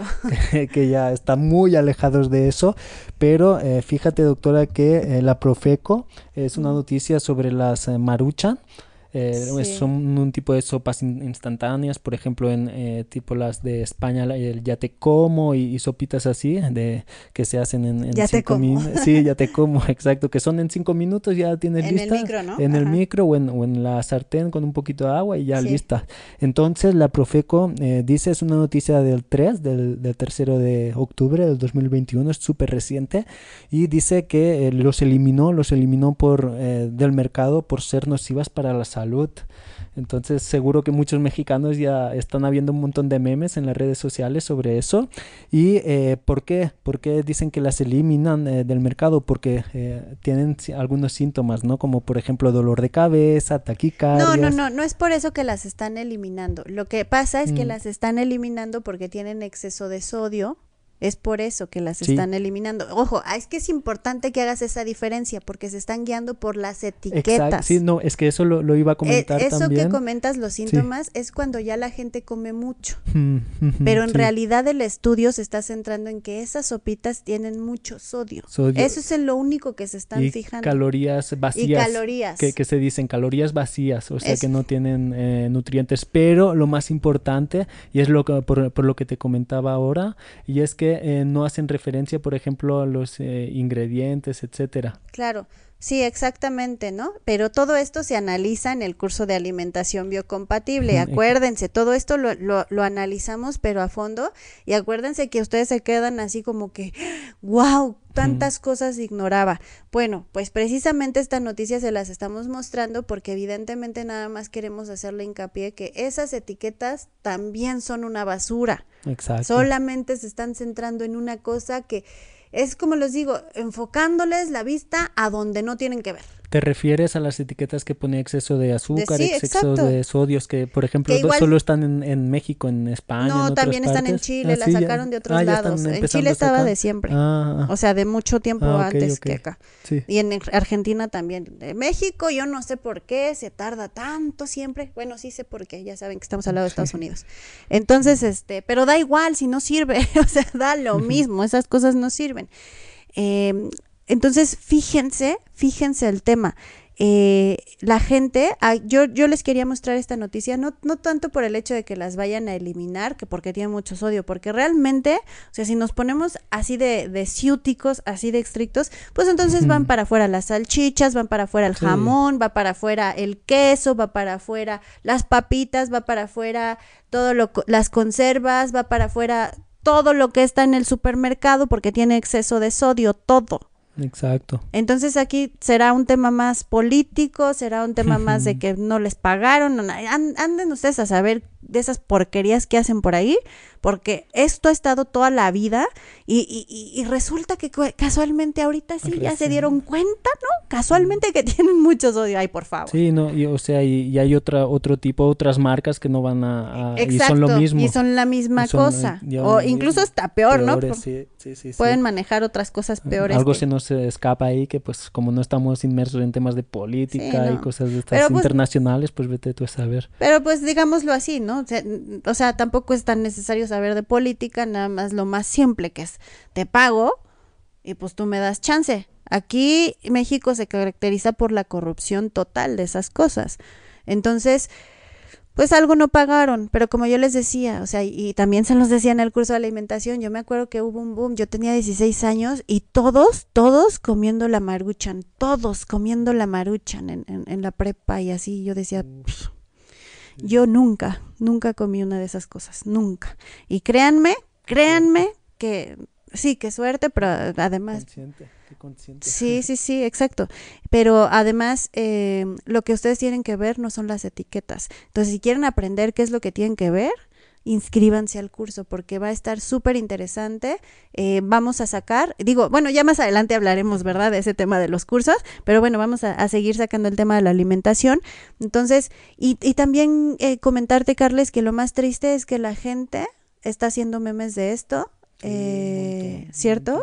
A: que, que, ya están muy alejados de eso, pero fíjate doctora que la Profeco es una noticia sobre las maruchan eh, son un tipo de sopas instantáneas, por ejemplo, en eh, tipo las de España, el ya te como y, sopitas así, de que se hacen en, cinco minutos. Sí, ya te como, exacto, que son en cinco minutos, ya tienes en lista.
B: En el micro, ¿no?
A: En el micro o en, la sartén con un poquito de agua y ya lista. Entonces, la Profeco eh, dice, es una noticia del 3, del, del tercero de octubre del 2021, es súper reciente, y dice que los eliminó, los eliminó por del mercado por ser nocivas para la salud. Entonces seguro que muchos mexicanos ya están habiendo un montón de memes en las redes sociales sobre eso. ¿Y eh, por qué? ¿Por qué dicen que las eliminan eh, del mercado? Porque eh, tienen algunos síntomas, ¿no? Como por ejemplo dolor de cabeza, taquicardia.
B: No, no, no, no es por eso que las están eliminando. Lo que pasa es que mm. las están eliminando porque tienen exceso de sodio es por eso que las están eliminando. Ojo, ah, es que es importante que hagas esa diferencia porque se están guiando por las etiquetas.
A: Sí, no, es que eso lo, iba a eh, comentar
B: eso que comentas, los síntomas, es cuando ya la gente come mucho. Pero en realidad el estudio se está centrando en que esas sopitas tienen mucho sodio. Eso es en lo único que se están fijando.
A: Calorías vacías.
B: Y calorías.
A: Que, se dicen calorías vacías, o sea que no tienen eh, nutrientes. Pero lo más importante, y es lo que, por, por lo que te comentaba ahora, y es que eh, no hacen referencia, por ejemplo, a los eh, ingredientes, etcétera.
B: Claro, sí, exactamente, ¿no? Pero todo esto se analiza en el curso de alimentación biocompatible. Acuérdense, todo esto lo, lo, lo analizamos, pero a fondo. Y acuérdense que ustedes se quedan así como que, wow, tantas cosas ignoraba. Bueno, pues precisamente esta noticia se las estamos mostrando porque evidentemente nada más queremos hacerle hincapié que esas etiquetas también son una basura.
A: Exacto.
B: Solamente se están centrando en una cosa que es como les digo, enfocándoles la vista a donde no tienen que ver.
A: ¿Te refieres a las etiquetas que pone exceso de azúcar, exceso de sodios, que por ejemplo solo están en, México, en España?
B: No, también están en Chile, ah, la sacaron de otros ah, lados. En Chile estaba de siempre, ah, o sea, de mucho tiempo antes que acá. Y en Argentina también. De México, yo no sé por qué se tarda tanto siempre. Bueno, sí sé por qué, ya saben que estamos al lado de Estados Unidos. Entonces, este, pero da igual si no sirve, o sea, da lo mismo, esas cosas no sirven. Eh, entonces, fíjense, fíjense el tema. Eh, la gente, ah, yo, yo les quería mostrar esta noticia, no, no tanto por el hecho de que las vayan a eliminar, que porque tienen mucho sodio, porque realmente, o sea, si nos ponemos así de, de ciúticos, así de estrictos, pues entonces van para afuera las salchichas, van para afuera el jamón, va para afuera el queso, va para afuera las papitas, va para afuera todo lo, las conservas, va para afuera todo lo que está en el supermercado porque tiene exceso de sodio, todo.
A: Exacto.
B: Entonces aquí será un tema más político, será un tema más de que no les pagaron, anden ustedes a saber de esas porquerías que hacen por ahí, porque esto ha estado toda la vida y, y, resulta que casualmente ahorita sí ya se dieron cuenta, ¿no? Casualmente que tienen mucho odio, ay, por favor.
A: Sí, no, y, o sea, y, hay otra, otro tipo, otras marcas que no van a... y son lo mismo.
B: Y son la misma cosa, o incluso está peor, ¿no? Sí, sí, Pueden manejar otras cosas peores.
A: Algo se nos escapa ahí que pues como no estamos inmersos en temas de política y cosas de estas pues internacionales, pues vete tú a saber.
B: Pero pues digámoslo así, ¿no? O sea, tampoco es tan necesario saber de política, nada más lo más simple que es, te pago y pues tú me das chance. Aquí México se caracteriza por la corrupción total de esas cosas. Entonces, pues algo no pagaron, pero como yo les decía, o sea, y también se los decía en el curso de alimentación, yo me acuerdo que hubo un boom, yo tenía 16 años y todos, todos comiendo la maruchan, todos comiendo la maruchan en, en la prepa y así, yo decía, yo nunca, nunca comí una de esas cosas, nunca. Y créanme, créanme que sí, qué suerte, pero además...
A: Consciente, qué consciente.
B: Sí, sí, sí, exacto. Pero además, eh, lo que ustedes tienen que ver no son las etiquetas. Entonces, si quieren aprender qué es lo que tienen que ver, inscríbanse al curso porque va a estar súper interesante. Eh, vamos a sacar, digo, bueno, ya más adelante hablaremos, ¿verdad?, de ese tema de los cursos, pero bueno, vamos a, seguir sacando el tema de la alimentación. Entonces, y, y también eh, comentarte, Carles, que lo más triste es que la gente está haciendo memes de esto. Eh, ¿Cierto?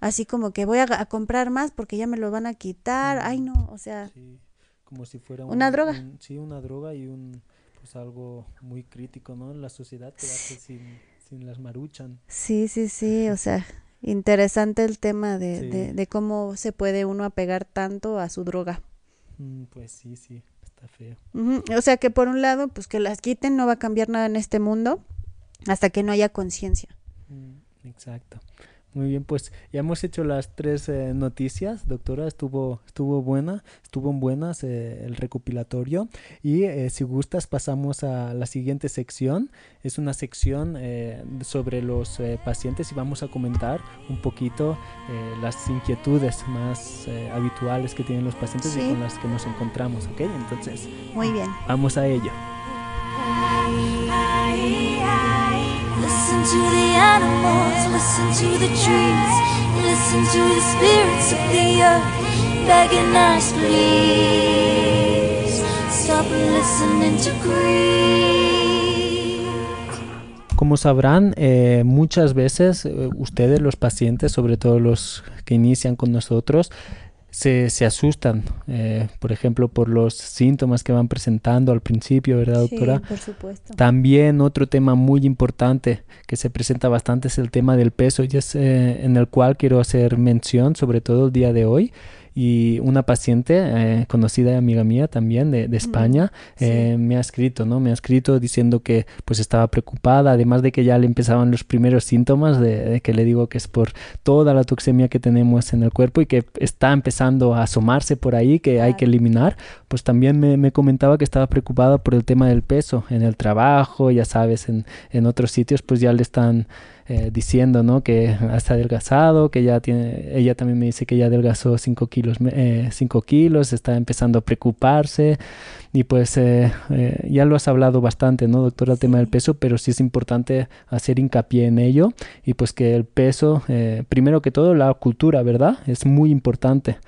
B: Así como que voy a, comprar más porque ya me lo van a quitar. Ay, no, o sea.
A: Como si fuera
B: una droga.
A: sí, una droga y un pues algo muy crítico, ¿no? La sociedad quedarse sin, sin las maruchan.
B: Sí, sí, sí, o sea, interesante el tema de, de, cómo se puede uno apegar tanto a su droga.
A: Mm, pues sí, sí, está feo.
B: O sea que por un lado, pues que las quiten, no va a cambiar nada en este mundo hasta que no haya conciencia.
A: Mm, exacto. Muy bien, pues ya hemos hecho las tres eh, noticias, doctora, estuvo, estuvo buena, estuvo buenas eh, el recopilatorio y eh, si gustas pasamos a la siguiente sección, es una sección sobre los pacientes y vamos a comentar un poquito las inquietudes más habituales que tienen los pacientes y con las que nos encontramos, ¿ok? Entonces,
B: muy bien.
A: Vamos a ello. To the animals, listen to the trees, listen to the spirits of the earth, begging us please. Stop listening to grief. Como sabrán, eh, muchas veces eh, ustedes, los pacientes, sobre todo los que inician con nosotros, se, se asustan, eh, por ejemplo, por los síntomas que van presentando al principio, ¿verdad, doctora?
B: Sí, por supuesto.
A: También otro tema muy importante que se presenta bastante es el tema del peso, y es eh, en el cual quiero hacer mención, sobre todo el día de hoy, y una paciente eh, conocida amiga mía también de, de España eh, me ha escrito, ¿no? Me ha escrito diciendo que pues estaba preocupada, además de que ya le empezaban los primeros síntomas de, que le digo que es por toda la toxemia que tenemos en el cuerpo y que está empezando a asomarse por ahí que hay que eliminar, pues también me, me, comentaba que estaba preocupada por el tema del peso en el trabajo, ya sabes, en, en otros sitios pues ya le están eh, diciendo, ¿no? Que está adelgazado, que ya tiene, ella también me dice que ya adelgazó 5 kilos, eh, cinco kilos, está empezando a preocuparse. Y pues eh, eh, ya lo has hablado bastante, ¿no, doctora, el tema del peso, pero sí es importante hacer hincapié en ello y pues que el peso, eh, primero que todo, la cultura, ¿verdad? Es muy importante.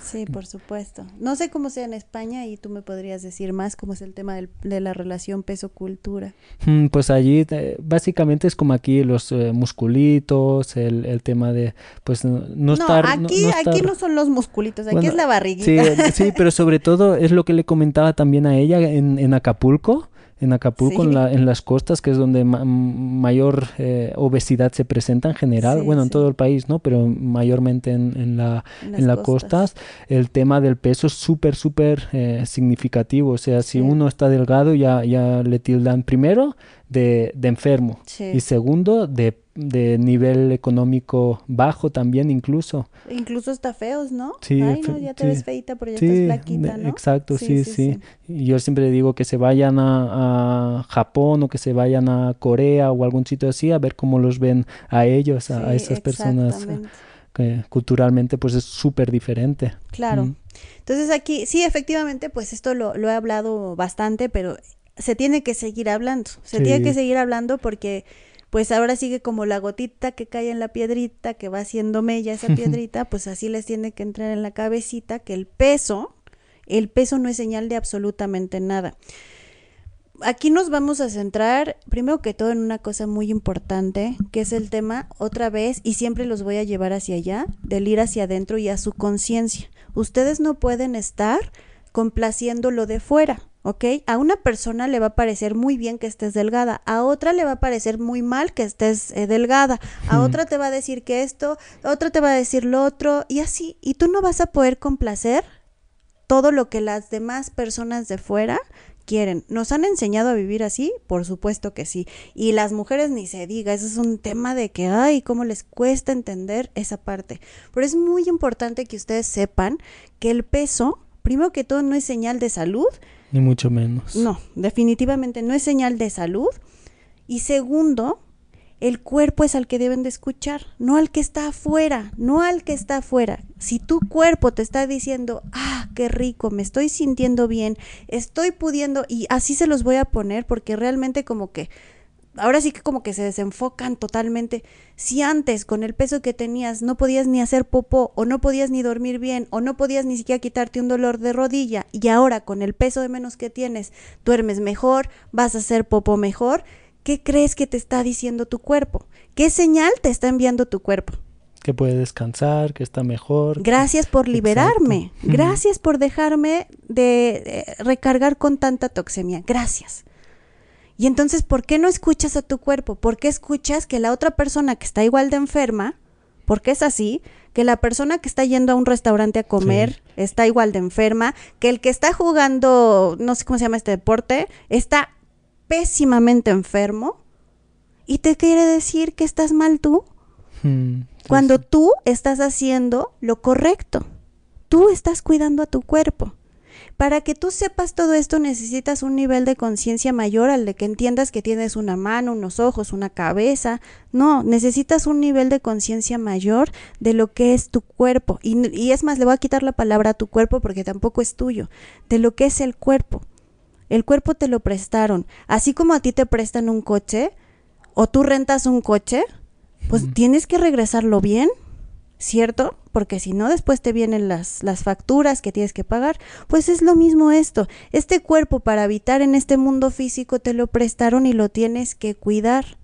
B: sí, por supuesto. No sé cómo sea en España y tú me podrías decir más cómo es el tema del, de la relación peso-cultura.
A: Mm, pues allí básicamente es como aquí los musculitos, el, el, tema de pues no, no estar...
B: Aquí no, aquí no son los musculitos, aquí es la barriguita.
A: Sí, sí, pero sobre todo es lo que le comentaba también a ella en, en Acapulco, en Acapulco, en, la, en, las costas, que es donde mayor eh, obesidad se presenta en general, bueno, en todo el país, ¿no? Pero mayormente en, en la, en las costas. el tema del peso es súper, súper eh, significativo. O sea, si uno está delgado, ya, ya le tildan primero de, de enfermo y segundo de de nivel económico bajo también incluso.
B: Incluso está feos, ¿no? Sí, Ay, no, ya te ves feita, pero ya estás flaquita, ¿no?
A: Exacto, sí sí, Y yo siempre digo que se vayan a, Japón o que se vayan a Corea o algún sitio así a ver cómo los ven a ellos, a, esas personas. Que culturalmente pues es súper diferente.
B: Claro. Entonces aquí, sí, efectivamente, pues esto lo, lo he hablado bastante, pero se tiene que seguir hablando, se tiene que seguir hablando porque pues ahora sigue como la gotita que cae en la piedrita, que va haciendo mella esa piedrita, pues así les tiene que entrar en la cabecita que el peso, el peso no es señal de absolutamente nada. Aquí nos vamos a centrar, primero que todo, en una cosa muy importante, que es el tema, otra vez, y siempre los voy a llevar hacia allá, del ir hacia adentro y a su conciencia. Ustedes no pueden estar complaciendo lo de fuera. ¿Ok? A una persona le va a parecer muy bien que estés delgada, a otra le va a parecer muy mal que estés eh, delgada, a otra te va a decir que esto, a otra te va a decir lo otro, y así, y tú no vas a poder complacer todo lo que las demás personas de fuera quieren. ¿Nos han enseñado a vivir así? Por supuesto que sí. Y las mujeres ni se diga, eso es un tema de que, ay, cómo les cuesta entender esa parte. Pero es muy importante que ustedes sepan que el peso, primero que todo, no es señal de salud,
A: ni mucho menos.
B: No, definitivamente no es señal de salud. Y segundo, el cuerpo es al que deben de escuchar, no al que está afuera, no al que está afuera. Si tu cuerpo te está diciendo, ah, qué rico, me estoy sintiendo bien, estoy pudiendo, y así se los voy a poner porque realmente como que ahora sí que como que se desenfocan totalmente. Si antes con el peso que tenías no podías ni hacer popó o no podías ni dormir bien o no podías ni siquiera quitarte un dolor de rodilla y ahora con el peso de menos que tienes duermes mejor, vas a hacer popó mejor, ¿qué crees que te está diciendo tu cuerpo? ¿Qué señal te está enviando tu cuerpo?
A: Que puede descansar, que está mejor.
B: Gracias por liberarme. Gracias por dejarme de recargar con tanta toxemia. Gracias. Y entonces, ¿por qué no escuchas a tu cuerpo? ¿Por qué escuchas que la otra persona que está igual de enferma, porque es así, que la persona que está yendo a un restaurante a comer está igual de enferma, que el que está jugando, no sé cómo se llama este deporte, está pésimamente enfermo y te quiere decir que estás mal tú? Hmm, Cuando tú estás haciendo lo correcto, tú estás cuidando a tu cuerpo. Para que tú sepas todo esto necesitas un nivel de conciencia mayor al de que entiendas que tienes una mano, unos ojos, una cabeza. No, necesitas un nivel de conciencia mayor de lo que es tu cuerpo. Y, es más, le voy a quitar la palabra a tu cuerpo porque tampoco es tuyo. De lo que es el cuerpo. El cuerpo te lo prestaron. Así como a ti te prestan un coche o tú rentas un coche, pues tienes que regresarlo bien ¿cierto? Porque si no, después te vienen las, las facturas que tienes que pagar. Pues es lo mismo esto. Este cuerpo para habitar en este mundo físico te lo prestaron y lo tienes que cuidar.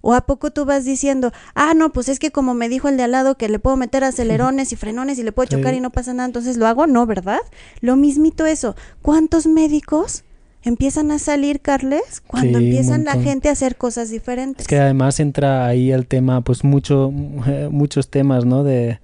B: ¿O a poco tú vas diciendo, ah, no, pues es que como me dijo el de al lado que le puedo meter acelerones y frenones y le puedo chocar y no pasa nada, entonces lo hago? No, ¿verdad? Lo mismito eso. ¿Cuántos médicos empiezan a salir, Carles, cuando empiezan la gente a hacer cosas diferentes.
A: Es que además entra ahí el tema, pues mucho, muchos temas, ¿no? De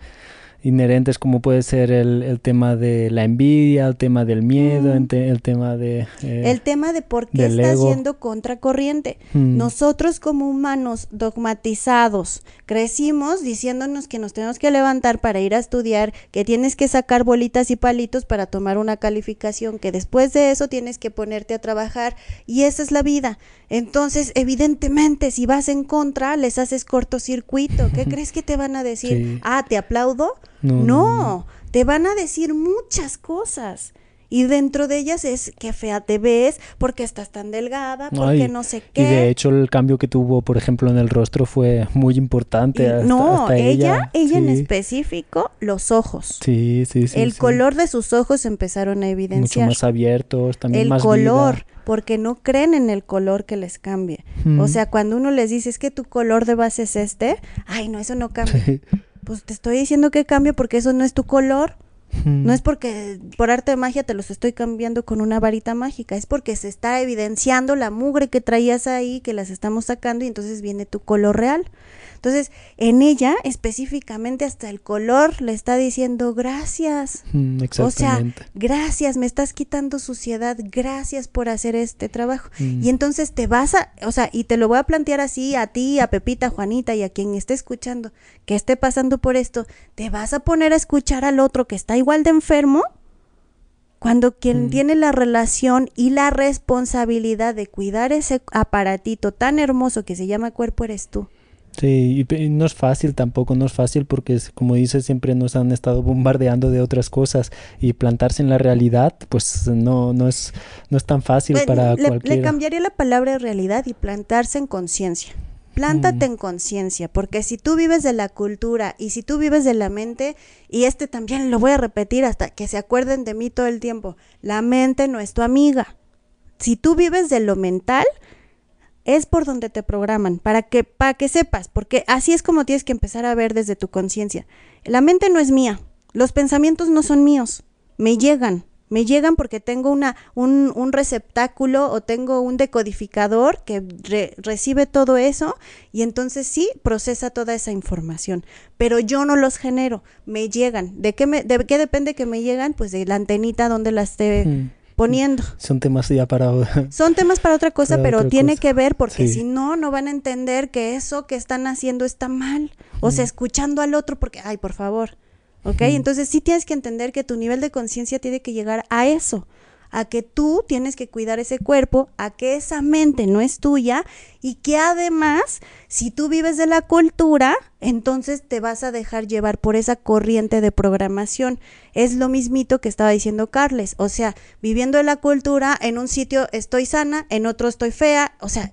A: inherentes como puede ser el, el, tema de la envidia, el tema del miedo, mm. el tema de...
B: Eh, el tema de por qué estás yendo contracorriente. Mm. Nosotros como humanos dogmatizados crecimos diciéndonos que nos tenemos que levantar para ir a estudiar, que tienes que sacar bolitas y palitos para tomar una calificación, que después de eso tienes que ponerte a trabajar y esa es la vida. Entonces, evidentemente, si vas en contra, les haces cortocircuito. ¿Qué crees que te van a decir? Ah, te aplaudo. No, te van a decir muchas cosas. Y dentro de ellas es qué fea te ves, porque estás tan delgada, porque no sé qué.
A: Y de hecho el cambio que tuvo, por ejemplo, en el rostro fue muy importante.
B: no, ella, ella, en específico, los ojos.
A: Sí, sí, sí.
B: El color de sus ojos empezaron a evidenciar.
A: Mucho más abiertos, también
B: el
A: más
B: color, porque no creen en el color que les cambie. O sea, cuando uno les dice, es que tu color de base es este, ay, no, eso no cambia. pues te estoy diciendo que cambie porque eso no es tu color. No es porque por arte de magia te los estoy cambiando con una varita mágica, es porque se está evidenciando la mugre que traías ahí, que las estamos sacando y entonces viene tu color real. Entonces, en ella específicamente hasta el color le está diciendo gracias.
A: Mm,
B: o sea, gracias, me estás quitando suciedad, gracias por hacer este trabajo. Mm. Y entonces te vas a, o sea, y te lo voy a plantear así a ti, a Pepita, a Juanita y a quien esté escuchando, que esté pasando por esto, te vas a poner a escuchar al otro que está igual de enfermo. Cuando quien mm. tiene la relación y la responsabilidad de cuidar ese aparatito tan hermoso que se llama cuerpo eres tú.
A: Sí, y no es fácil tampoco, no es fácil porque como dices siempre nos han estado bombardeando de otras cosas y plantarse en la realidad pues no, no, es, no es tan fácil para
B: le, cualquiera. Le cambiaría la palabra realidad y plantarse en conciencia. Plántate mm. en conciencia, porque si tú vives de la cultura y si tú vives de la mente, y este también lo voy a repetir hasta que se acuerden de mí todo el tiempo, la mente no es tu amiga. Si tú vives de lo mental, es por donde te programan, para que, para que sepas, porque así es como tienes que empezar a ver desde tu conciencia. La mente no es mía, los pensamientos no son míos, me llegan, me llegan porque tengo una, un, un receptáculo o tengo un decodificador que recibe todo eso y entonces sí procesa toda esa información. Pero yo no los genero, me llegan. ¿De qué, me, de qué depende que me llegan? Pues de la antenita donde la esté poniendo.
A: Son temas ya para...
B: Son temas para otra cosa, pero tiene que ver porque si no, no van a entender que eso que están haciendo está mal. O sea, escuchando al otro porque, ay, por favor. ¿Ok? Entonces sí tienes que entender que tu nivel de conciencia tiene que llegar a eso, a que tú tienes que cuidar ese cuerpo, a que esa mente no es tuya y que además, si tú vives de la cultura, entonces te vas a dejar llevar por esa corriente de programación. Es lo mismito que estaba diciendo Carles, o sea, viviendo de la cultura, en un sitio estoy sana, en otro estoy fea, o sea,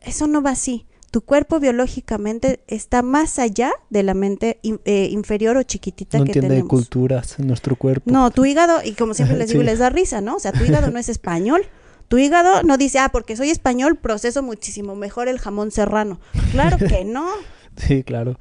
B: eso no va así tu cuerpo biológicamente está más allá de la mente eh, inferior o chiquitita
A: no
B: que
A: entiende
B: tenemos.
A: culturas en nuestro cuerpo.
B: No, tu hígado, y como siempre les digo, les da risa, ¿no? O sea, tu hígado no es español. Tu hígado no dice, ah, porque soy español, proceso muchísimo mejor el jamón serrano. Claro que no.
A: Sí, claro.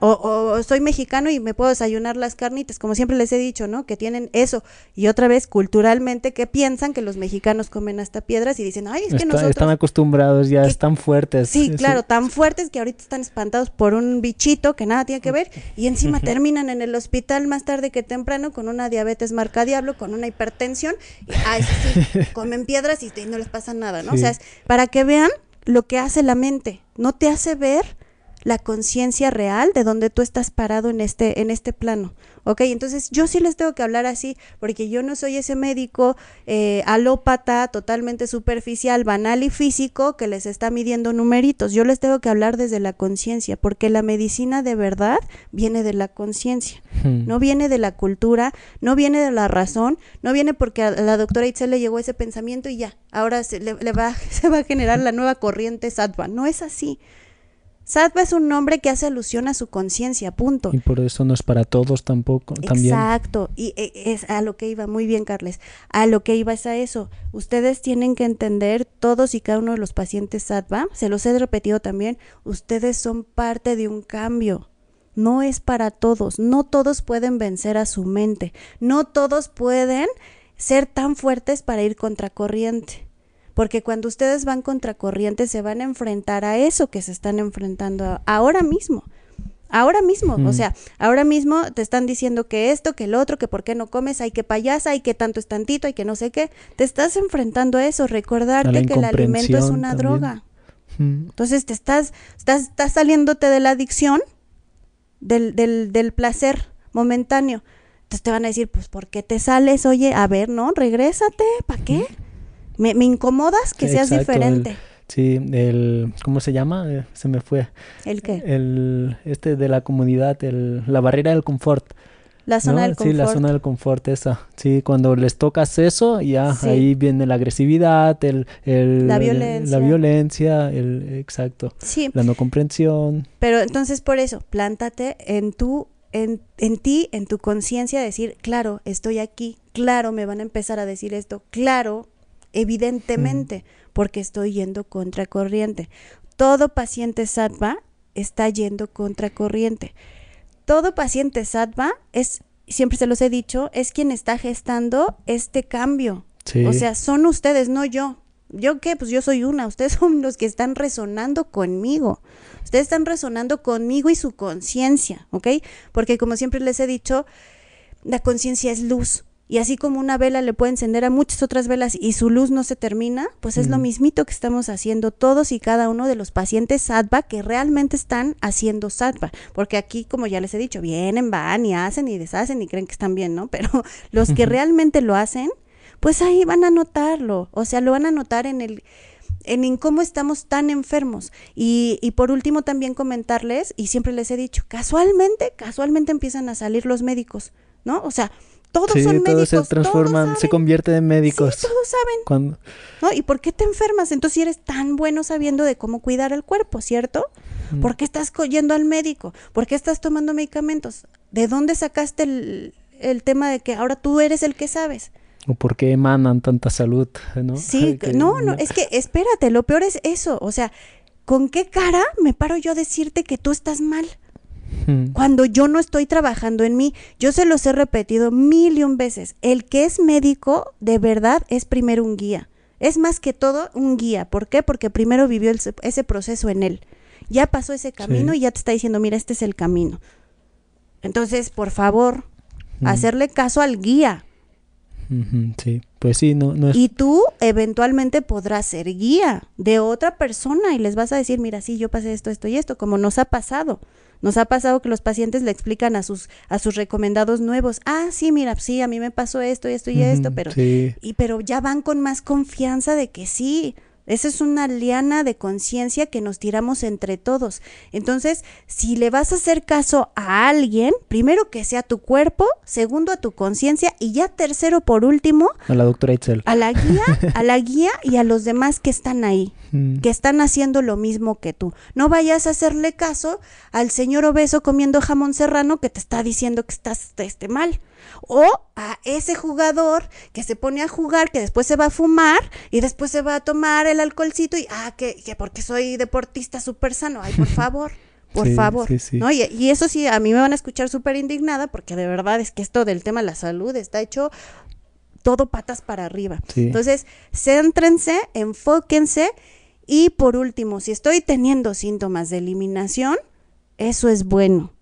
B: o, soy mexicano y me puedo desayunar las carnitas, como siempre les he dicho, ¿no? Que tienen eso. Y otra vez, culturalmente, que piensan que los mexicanos comen hasta piedras y dicen, ay, es que nosotros...
A: Están acostumbrados, ya están fuertes.
B: Sí, claro, tan fuertes que ahorita están espantados por un bichito que nada tiene que ver y encima terminan en el hospital más tarde que temprano con una diabetes marca diablo, con una hipertensión. Y, ay, sí, comen piedras y, no les pasa nada, ¿no? O sea, es para que vean lo que hace la mente. No te hace ver la conciencia real de donde tú estás parado en este, en este plano. ¿Ok? Entonces yo sí les tengo que hablar así, porque yo no soy ese médico eh, alópata, totalmente superficial, banal y físico que les está midiendo numeritos. Yo les tengo que hablar desde la conciencia, porque la medicina de verdad viene de la conciencia, hmm. no viene de la cultura, no viene de la razón, no viene porque a la doctora Itzel le llegó ese pensamiento y ya, ahora se, le, va, se va a generar la nueva corriente sattva. No es así. Sattva es un nombre que hace alusión a su conciencia, punto.
A: Y por eso no es para todos tampoco. También.
B: Exacto, y e, es a lo que iba, muy bien, Carles, a lo que iba es a eso. Ustedes tienen que entender, todos y cada uno de los pacientes Sattva, se los he repetido también, ustedes son parte de un cambio. No es para todos, no todos pueden vencer a su mente, no todos pueden ser tan fuertes para ir contracorriente porque cuando ustedes van contra corriente se van a enfrentar a eso que se están enfrentando ahora mismo. Ahora mismo, o sea, ahora mismo te están diciendo que esto, que el otro, que por qué no comes, hay que payasa, hay que tanto es tantito, hay que no sé qué. Te estás enfrentando a eso, recordarte que el alimento es una droga. Entonces te estás, estás, estás saliéndote de la adicción, del, del, del placer momentáneo. Entonces te van a decir, pues, ¿por qué te sales? Oye, a ver, ¿no? Regrésate, ¿para qué? Me, me incomodas que seas diferente.
A: sí, el, ¿cómo se llama? Eh, se me fue.
B: ¿El qué?
A: El, este de la comunidad, el, la barrera del confort.
B: La zona del confort.
A: Sí, la zona del confort, esa. Sí, cuando les tocas eso, ya ahí viene la agresividad, el, el,
B: la violencia.
A: la violencia, el, exacto.
B: Sí.
A: La no comprensión.
B: Pero entonces por eso, plántate en tu, en, en ti, en tu conciencia, decir, claro, estoy aquí, claro, me van a empezar a decir esto, claro, evidentemente, porque estoy yendo contra corriente. Todo paciente sattva está yendo contra corriente. Todo paciente sattva es, siempre se los he dicho, es quien está gestando este cambio. O sea, son ustedes, no yo. ¿Yo qué? Pues yo soy una. Ustedes son los que están resonando conmigo. Ustedes están resonando conmigo y su conciencia, ¿ok? Porque como siempre les he dicho, la conciencia es luz. Y así como una vela le puede encender a muchas otras velas y su luz no se termina, pues es lo mismito que estamos haciendo todos y cada uno de los pacientes sattva que realmente están haciendo sattva. Porque aquí, como ya les he dicho, vienen, van y hacen y deshacen y creen que están bien, ¿no? Pero los que realmente lo hacen, pues ahí van a notarlo. O sea, lo van a notar en el en cómo estamos tan enfermos. Y, y, por último también comentarles, y siempre les he dicho, casualmente, casualmente empiezan a salir los médicos, ¿no? O sea, todos son médicos.
A: se transforman, se convierten en médicos.
B: Sí, todos saben. ¿No? ¿Y por qué te enfermas? Entonces, si eres tan bueno sabiendo de cómo cuidar el cuerpo, ¿cierto? ¿Por qué estás yendo al médico? ¿Por qué estás tomando medicamentos? ¿De dónde sacaste el, el tema de que ahora tú eres el que sabes?
A: ¿O por qué emanan tanta salud? ¿no?
B: Sí, no, no, es que espérate, lo peor es eso. O sea, ¿con qué cara me paro yo a decirte que tú estás mal? Cuando yo no estoy trabajando en mí, yo se los he repetido mil y un veces, el que es médico de verdad es primero un guía. Es más que todo un guía. ¿Por qué? Porque primero vivió ese proceso en él. Ya pasó ese camino y ya te está diciendo, mira, este es el camino. Entonces, por favor, hacerle caso al guía.
A: Sí, pues sí, no, no es...
B: Y tú eventualmente podrás ser guía de otra persona y les vas a decir, mira, sí, yo pasé esto, esto y esto, como nos ha pasado. Nos ha pasado que los pacientes le explican a sus, a sus recomendados nuevos, ah, sí, mira, sí, a mí me pasó esto, esto y esto, pero, y, pero ya van con más confianza de que sí, esa es una liana de conciencia que nos tiramos entre todos. Entonces, si le vas a hacer caso a alguien, primero que sea tu cuerpo, segundo a tu conciencia y ya tercero por último
A: a la doctora Itzel.
B: A la guía, a la guía y a los demás que están ahí, mm. que están haciendo lo mismo que tú. No vayas a hacerle caso al señor obeso comiendo jamón serrano que te está diciendo que estás este, mal o a ese jugador que se pone a jugar, que después se va a fumar y después se va a tomar el alcoholcito y, ah, que, que porque soy deportista súper sano, ay, por favor. Por favor, ¿no? Y, eso sí, a mí me van a escuchar súper indignada porque de verdad es que esto del tema de la salud está hecho todo patas para arriba. Entonces, céntrense, enfóquense y por último, si estoy teniendo síntomas de eliminación, eso es bueno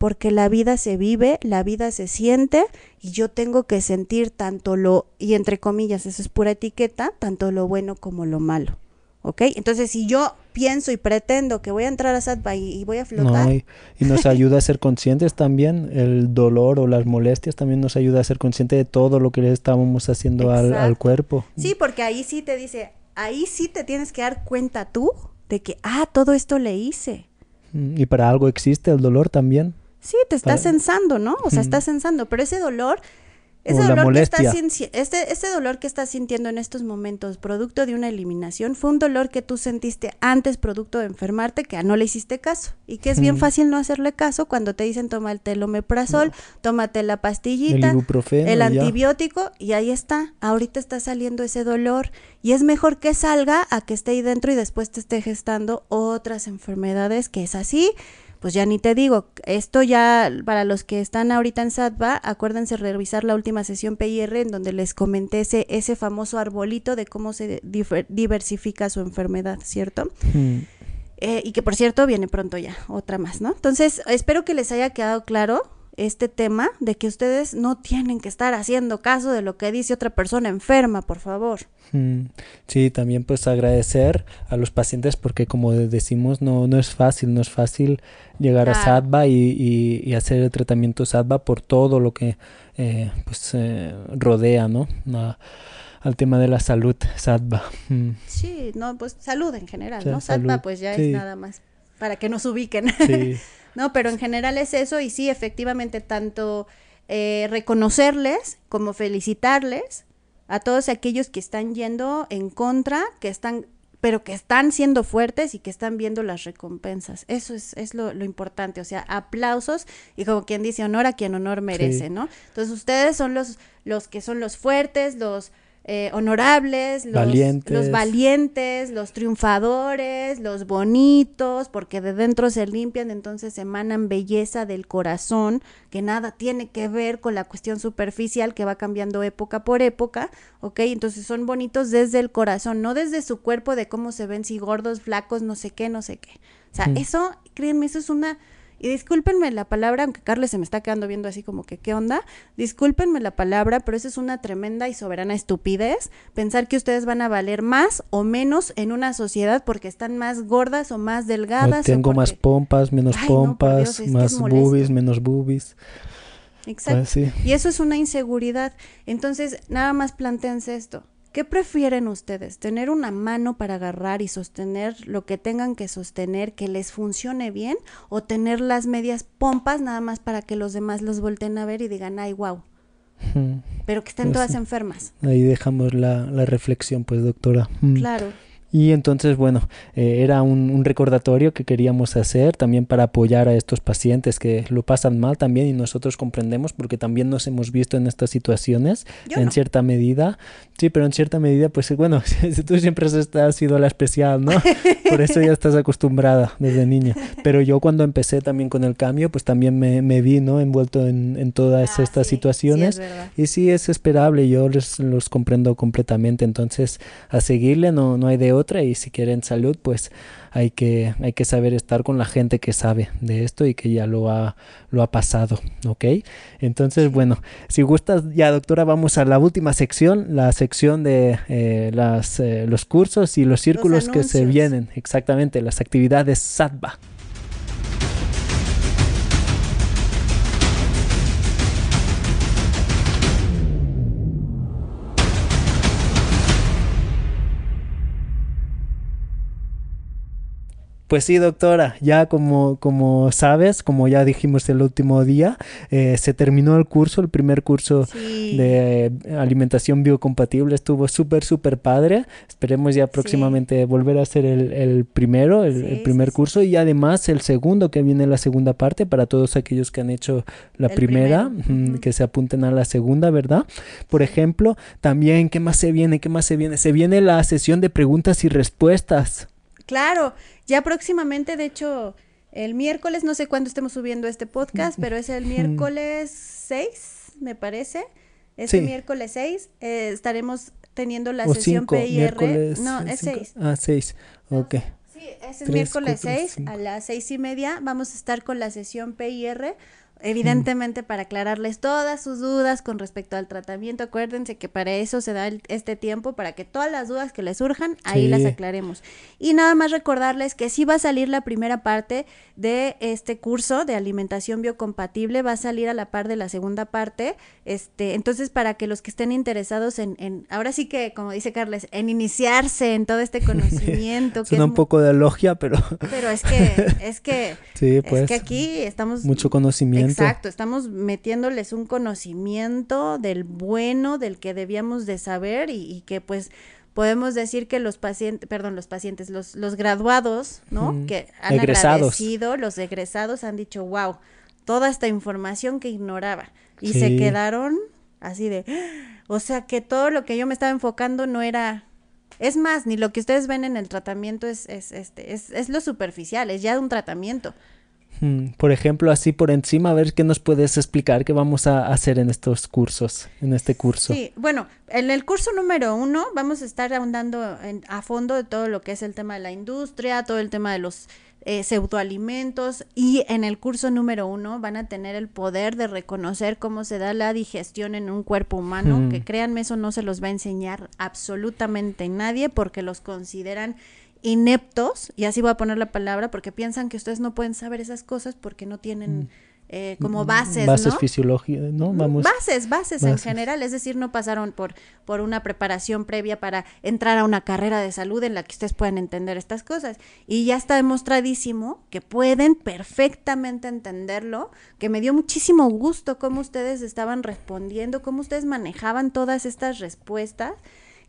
B: porque la vida se vive, la vida se siente y yo tengo que sentir tanto lo, y entre comillas, eso es pura etiqueta, tanto lo bueno como lo malo. ¿Ok? Entonces, si yo pienso y pretendo que voy a entrar a Satba y, voy a flotar.
A: y, nos ayuda a ser conscientes también, el dolor o las molestias también nos ayuda a ser conscientes de todo lo que le estábamos haciendo al, al, cuerpo.
B: Sí, porque ahí sí te dice, ahí sí te tienes que dar cuenta tú de que, ah, todo esto le hice.
A: Mm, y para algo existe el dolor también.
B: Sí, te estás censando, ¿no? O sea, estás censando, pero ese dolor ese dolor, que estás, este, este dolor que estás sintiendo en estos momentos, producto de una eliminación, fue un dolor que tú sentiste antes, producto de enfermarte, que no le hiciste caso. Y que es bien fácil no hacerle caso cuando te dicen toma el telomeprazol, tómate la pastillita, el, antibiótico, y ahí está. Ahorita está saliendo ese dolor. Y es mejor que salga a que esté ahí dentro y después te esté gestando otras enfermedades, que es así pues ya ni te digo, esto ya para los que están ahorita en SATBA, acuérdense revisar la última sesión PIR en donde les comenté ese, ese famoso arbolito de cómo se diversifica su enfermedad, ¿cierto? Hmm. Eh, y que por cierto viene pronto ya, otra más, ¿no? Entonces, espero que les haya quedado claro este tema de que ustedes no tienen que estar haciendo caso de lo que dice otra persona enferma, por favor.
A: Mm, sí, también pues agradecer a los pacientes porque como decimos no, no es fácil, no es fácil llegar a SADVA y, hacer el tratamiento SADVA por todo lo que eh, pues eh, rodea, ¿no? al tema de la salud, SADVA.
B: Mm. Sí, no, pues salud en general, ¿no? SADVA pues ya es nada más para que nos ubiquen. Sí. no, pero en general es eso y sí, efectivamente, tanto eh, reconocerles como felicitarles a todos aquellos que están yendo en contra, que están pero que están siendo fuertes y que están viendo las recompensas. Eso es, es lo, importante, o sea, aplausos y como quien dice, honor a quien honor merece, ¿no? Entonces ustedes son los, los que son los fuertes, los, eh, honorables, los valientes. los valientes, los triunfadores, los bonitos, porque de dentro se limpian, entonces emanan belleza del corazón, que nada tiene que ver con la cuestión superficial que va cambiando época por época, ¿ok? Entonces son bonitos desde el corazón, no desde su cuerpo de cómo se ven, si gordos, flacos, no sé qué, no sé qué. O sea, eso, créanme, eso es una y discúlpenme la palabra, aunque Carles se me está quedando viendo así como que, ¿qué onda? Discúlpenme la palabra, pero eso es una tremenda y soberana estupidez. Pensar que ustedes van a valer más o menos en una sociedad porque están más gordas o más delgadas.
A: tengo más pompas, menos pompas, más boobies, menos boobies.
B: Exacto. Pues y eso es una inseguridad. Entonces, nada más plantéense esto. ¿Qué prefieren ustedes? ¿Tener una mano para agarrar y sostener lo que tengan que sostener, que les funcione bien? ¿O tener las medias pompas nada más para que los demás los volteen a ver y digan, ay, wow? Pero que estén pues todas enfermas.
A: Ahí dejamos la, la reflexión, pues, doctora.
B: Claro.
A: Y entonces, bueno, eh, era un, recordatorio que queríamos hacer también para apoyar a estos pacientes que lo pasan mal también y nosotros comprendemos porque también nos hemos visto en estas situaciones en cierta medida. Sí, pero en cierta medida, pues bueno, tú siempre has sido la especial, ¿no? Por eso ya estás acostumbrada desde niña. Pero yo cuando empecé también con el cambio, pues también me, me vi, ¿no? Envuelto en, todas ah, estas situaciones. y sí, es esperable, yo les, los comprendo completamente. Entonces, a seguirle no, no hay de otra y si quieren salud pues hay que, hay que saber estar con la gente que sabe de esto y que ya lo ha, lo ha pasado, ¿ok? Entonces, bueno, si gustas ya doctora, vamos a la última sección, la sección de eh, las, eh, los cursos y los círculos que se vienen, exactamente, las actividades SATBA. Pues sí, doctora, ya como, como sabes, como ya dijimos el último día, eh, se terminó el curso, el primer curso de alimentación biocompatible, estuvo súper, súper padre. Esperemos ya próximamente volver a hacer el, primero, el, primer curso y además el segundo, que viene la segunda parte para todos aquellos que han hecho la primera, que se apunten a la segunda, ¿verdad? Por ejemplo, también, ¿qué más se viene? ¿Qué más se viene? Se viene la sesión de preguntas y respuestas.
B: Claro, ya próximamente, de hecho, el miércoles, no sé cuándo estemos subiendo este podcast, pero es el miércoles 6, me parece. Este miércoles 6 eh, estaremos teniendo la sesión PIR. No, es 6.
A: Ah, 6, ok.
B: Sí, es el miércoles 6 a las seis y media. Vamos a estar con la sesión PIR evidentemente para aclararles todas sus dudas con respecto al tratamiento. Acuérdense que para eso se da este tiempo, para que todas las dudas que les surjan, ahí las aclaremos. Y nada más recordarles que sí va a salir la primera parte de este curso de alimentación biocompatible, va a salir a la par de la segunda parte. Este, entonces, para que los que estén interesados en, en ahora sí que, como dice Carles, en iniciarse en todo este conocimiento.
A: Suena un poco de logia, pero...
B: Pero es que, es que, es
A: pues,
B: que aquí estamos...
A: Mucho conocimiento
B: Exacto, estamos metiéndoles un conocimiento del bueno, del que debíamos de saber y, que pues podemos decir que los pacientes, perdón, los pacientes, los, los graduados, ¿no? Que han agradecido, los egresados han dicho, wow, toda esta información que ignoraba y se quedaron así de, o sea que todo lo que yo me estaba enfocando no era es más, ni lo que ustedes ven en el tratamiento es, es, este, es, es lo superficial, es ya un tratamiento.
A: Por ejemplo, así por encima, a ver qué nos puedes explicar qué vamos a hacer en estos cursos, en este curso.
B: Sí, bueno, en el curso número uno vamos a estar ahondando a fondo de todo lo que es el tema de la industria, todo el tema de los eh, pseudoalimentos y en el curso número uno van a tener el poder de reconocer cómo se da la digestión en un cuerpo humano, que créanme, eso no se los va a enseñar absolutamente nadie porque los consideran ineptos, y así voy a poner la palabra, porque piensan que ustedes no pueden saber esas cosas porque no tienen mm. eh, como mm, bases,
A: bases fisiológicas, ¿no?
B: Vamos. Bases, bases, en general, es decir, no pasaron por, por una preparación previa para entrar a una carrera de salud en la que ustedes puedan entender estas cosas. Y ya está demostradísimo que pueden perfectamente entenderlo, que me dio muchísimo gusto cómo ustedes estaban respondiendo, cómo ustedes manejaban todas estas respuestas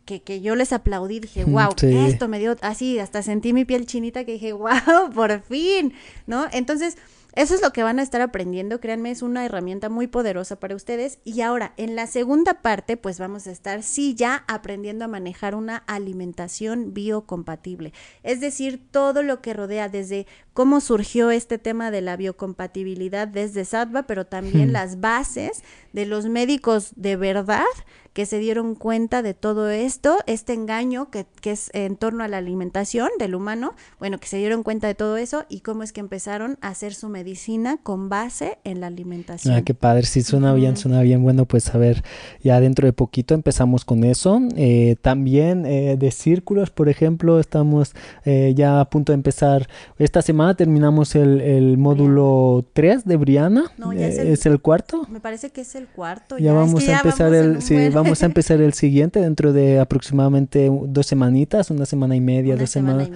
B: que, que yo les aplaudí, dije, wow, esto me dio así, hasta sentí mi piel chinita que dije, wow, por fin, ¿no? Entonces, eso es lo que van a estar aprendiendo, créanme, es una herramienta muy poderosa para ustedes. Y ahora, en la segunda parte, pues vamos a estar, sí, ya aprendiendo a manejar una alimentación biocompatible. Es decir, todo lo que rodea desde cómo surgió este tema de la biocompatibilidad desde SATVA, pero también las bases de los médicos de verdad que se dieron cuenta de todo esto, este engaño que, que, es en torno a la alimentación del humano, bueno, que se dieron cuenta de todo eso y cómo es que empezaron a hacer su medicina con base en la alimentación.
A: Ah, qué padre, sí, suena bien, suena bien, bueno, pues a ver, ya dentro de poquito empezamos con eso. Eh, también eh, de círculos, por ejemplo, estamos eh, ya a punto de empezar, esta semana terminamos el, el módulo 3 de Briana, no, ya es, el, es, el, cuarto.
B: Me parece que es el cuarto.
A: Ya, vamos a empezar el, sí, vamos a empezar el siguiente dentro de aproximadamente dos semanitas, una semana y media, dos semanas.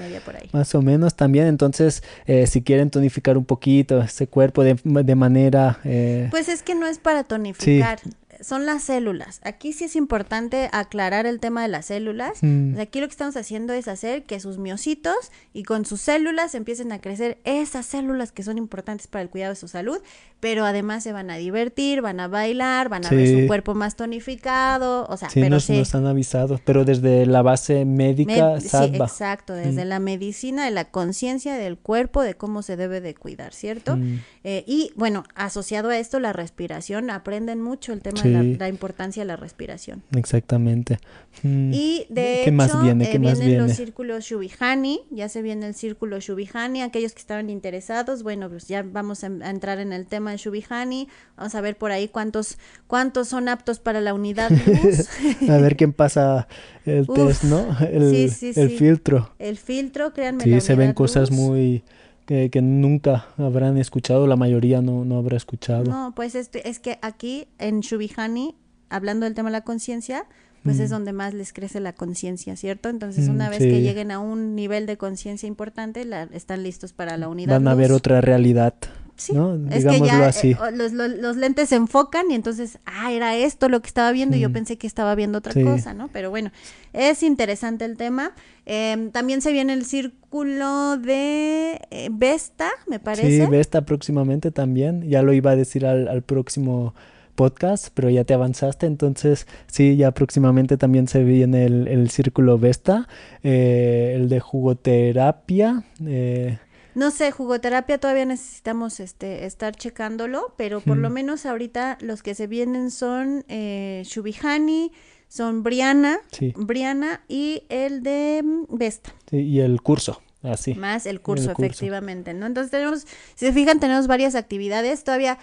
A: Más o menos también. Entonces, eh, si quieren tonificar un poquito ese cuerpo de, de manera... Eh,
B: pues es que no es para tonificar son las células. Aquí sí es importante aclarar el tema de las células. Mm. Aquí lo que estamos haciendo es hacer que sus miocitos y con sus células empiecen a crecer esas células que son importantes para el cuidado de su salud, pero además se van a divertir, van a bailar, van a ver su cuerpo más tonificado, o sea,
A: sí,
B: pero
A: nos, sí. han avisado, pero desde la base médica,
B: sí, exacto, desde mm. la medicina de la conciencia del cuerpo, de cómo se debe de cuidar, ¿cierto? Mm. Eh, y bueno, asociado a esto, la respiración, aprenden mucho el tema la, importancia de la respiración.
A: Exactamente.
B: Mm. Y de ¿Qué hecho, más viene? ¿Qué eh, más vienen los círculos Shubihani, ya se viene el círculo Shubihani, aquellos que estaban interesados, bueno, pues ya vamos a, entrar en el tema de Shubihani, vamos a ver por ahí cuántos, cuántos son aptos para la unidad luz.
A: a ver quién pasa el test, ¿no? El, el filtro.
B: El filtro, créanme.
A: Sí, se ven cosas muy que, nunca habrán escuchado, la mayoría no, no habrá escuchado.
B: No, pues este, es que aquí en Shubihani, hablando del tema de la conciencia, pues es mm. donde más les crece la conciencia, ¿cierto? Entonces, una mm, vez que lleguen a un nivel de conciencia importante, la, están listos para la unidad.
A: Van a ver otra realidad.
B: Sí, es que ya eh, los, los, lentes se enfocan y entonces, ah, era esto lo que estaba viendo y yo mm. pensé que estaba viendo otra cosa, ¿no? Pero bueno, es interesante el tema. Em, también se viene el círculo de eh, Vesta, me parece.
A: Sí, Vesta próximamente también. Ya lo iba a decir al, al próximo podcast, pero ya te avanzaste, entonces sí, ya próximamente también se viene el, el círculo Vesta, eh, el de jugoterapia. Eh.
B: No sé, jugoterapia todavía necesitamos este, estar checándolo, pero por lo menos ahorita los que se vienen son eh, Shubihani, son Briana, Briana y el de mm, Vesta.
A: Sí, y el curso. Así.
B: Más el curso, efectivamente, ¿no? Entonces tenemos, si se fijan, tenemos varias actividades. Todavía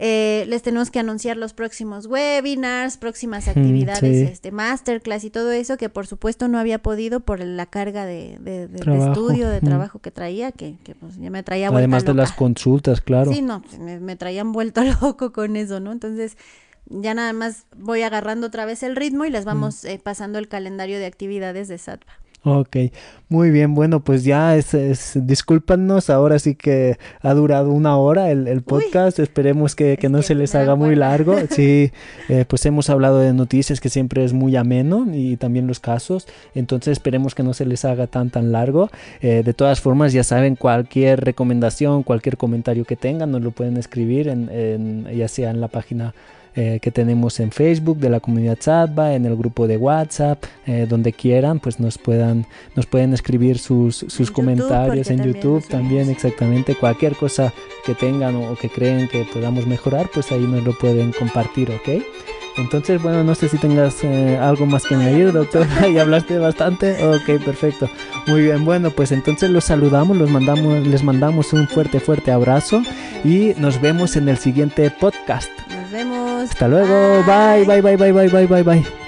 B: eh, les tenemos que anunciar los próximos webinars, próximas actividades, este masterclass y todo eso que por supuesto no había podido por la carga de, de, estudio, de trabajo que traía, que, pues ya me traía
A: vuelta Además de las consultas, claro.
B: Sí, no, pues, me, traían vuelto loco con eso, ¿no? Entonces ya nada más voy agarrando otra vez el ritmo y les vamos eh, pasando el calendario de actividades de SATVA.
A: Ok, muy bien, bueno, pues ya es, es discúlpanos, ahora sí que ha durado una hora el, podcast, esperemos que, no se les haga muy largo, sí, eh, pues hemos hablado de noticias que siempre es muy ameno y también los casos, entonces esperemos que no se les haga tan tan largo, eh, de todas formas ya saben, cualquier recomendación, cualquier comentario que tengan, nos lo pueden escribir en, en ya sea en la página eh, que tenemos en Facebook de la comunidad Satba, en el grupo de WhatsApp, eh, donde quieran, pues nos puedan, nos pueden escribir sus, sus comentarios en YouTube también, exactamente, cualquier cosa que tengan o, que creen que podamos mejorar, pues ahí nos lo pueden compartir, ¿ok? Entonces, bueno, no sé si tengas eh, algo más que añadir, doctor. ya hablaste bastante. Ok, perfecto. Muy bien, bueno, pues entonces los saludamos, los mandamos, les mandamos un fuerte, fuerte abrazo y nos vemos en el siguiente podcast.
B: Nos vemos.
A: Hasta luego. bye, bye, bye, bye, bye, bye, bye. bye.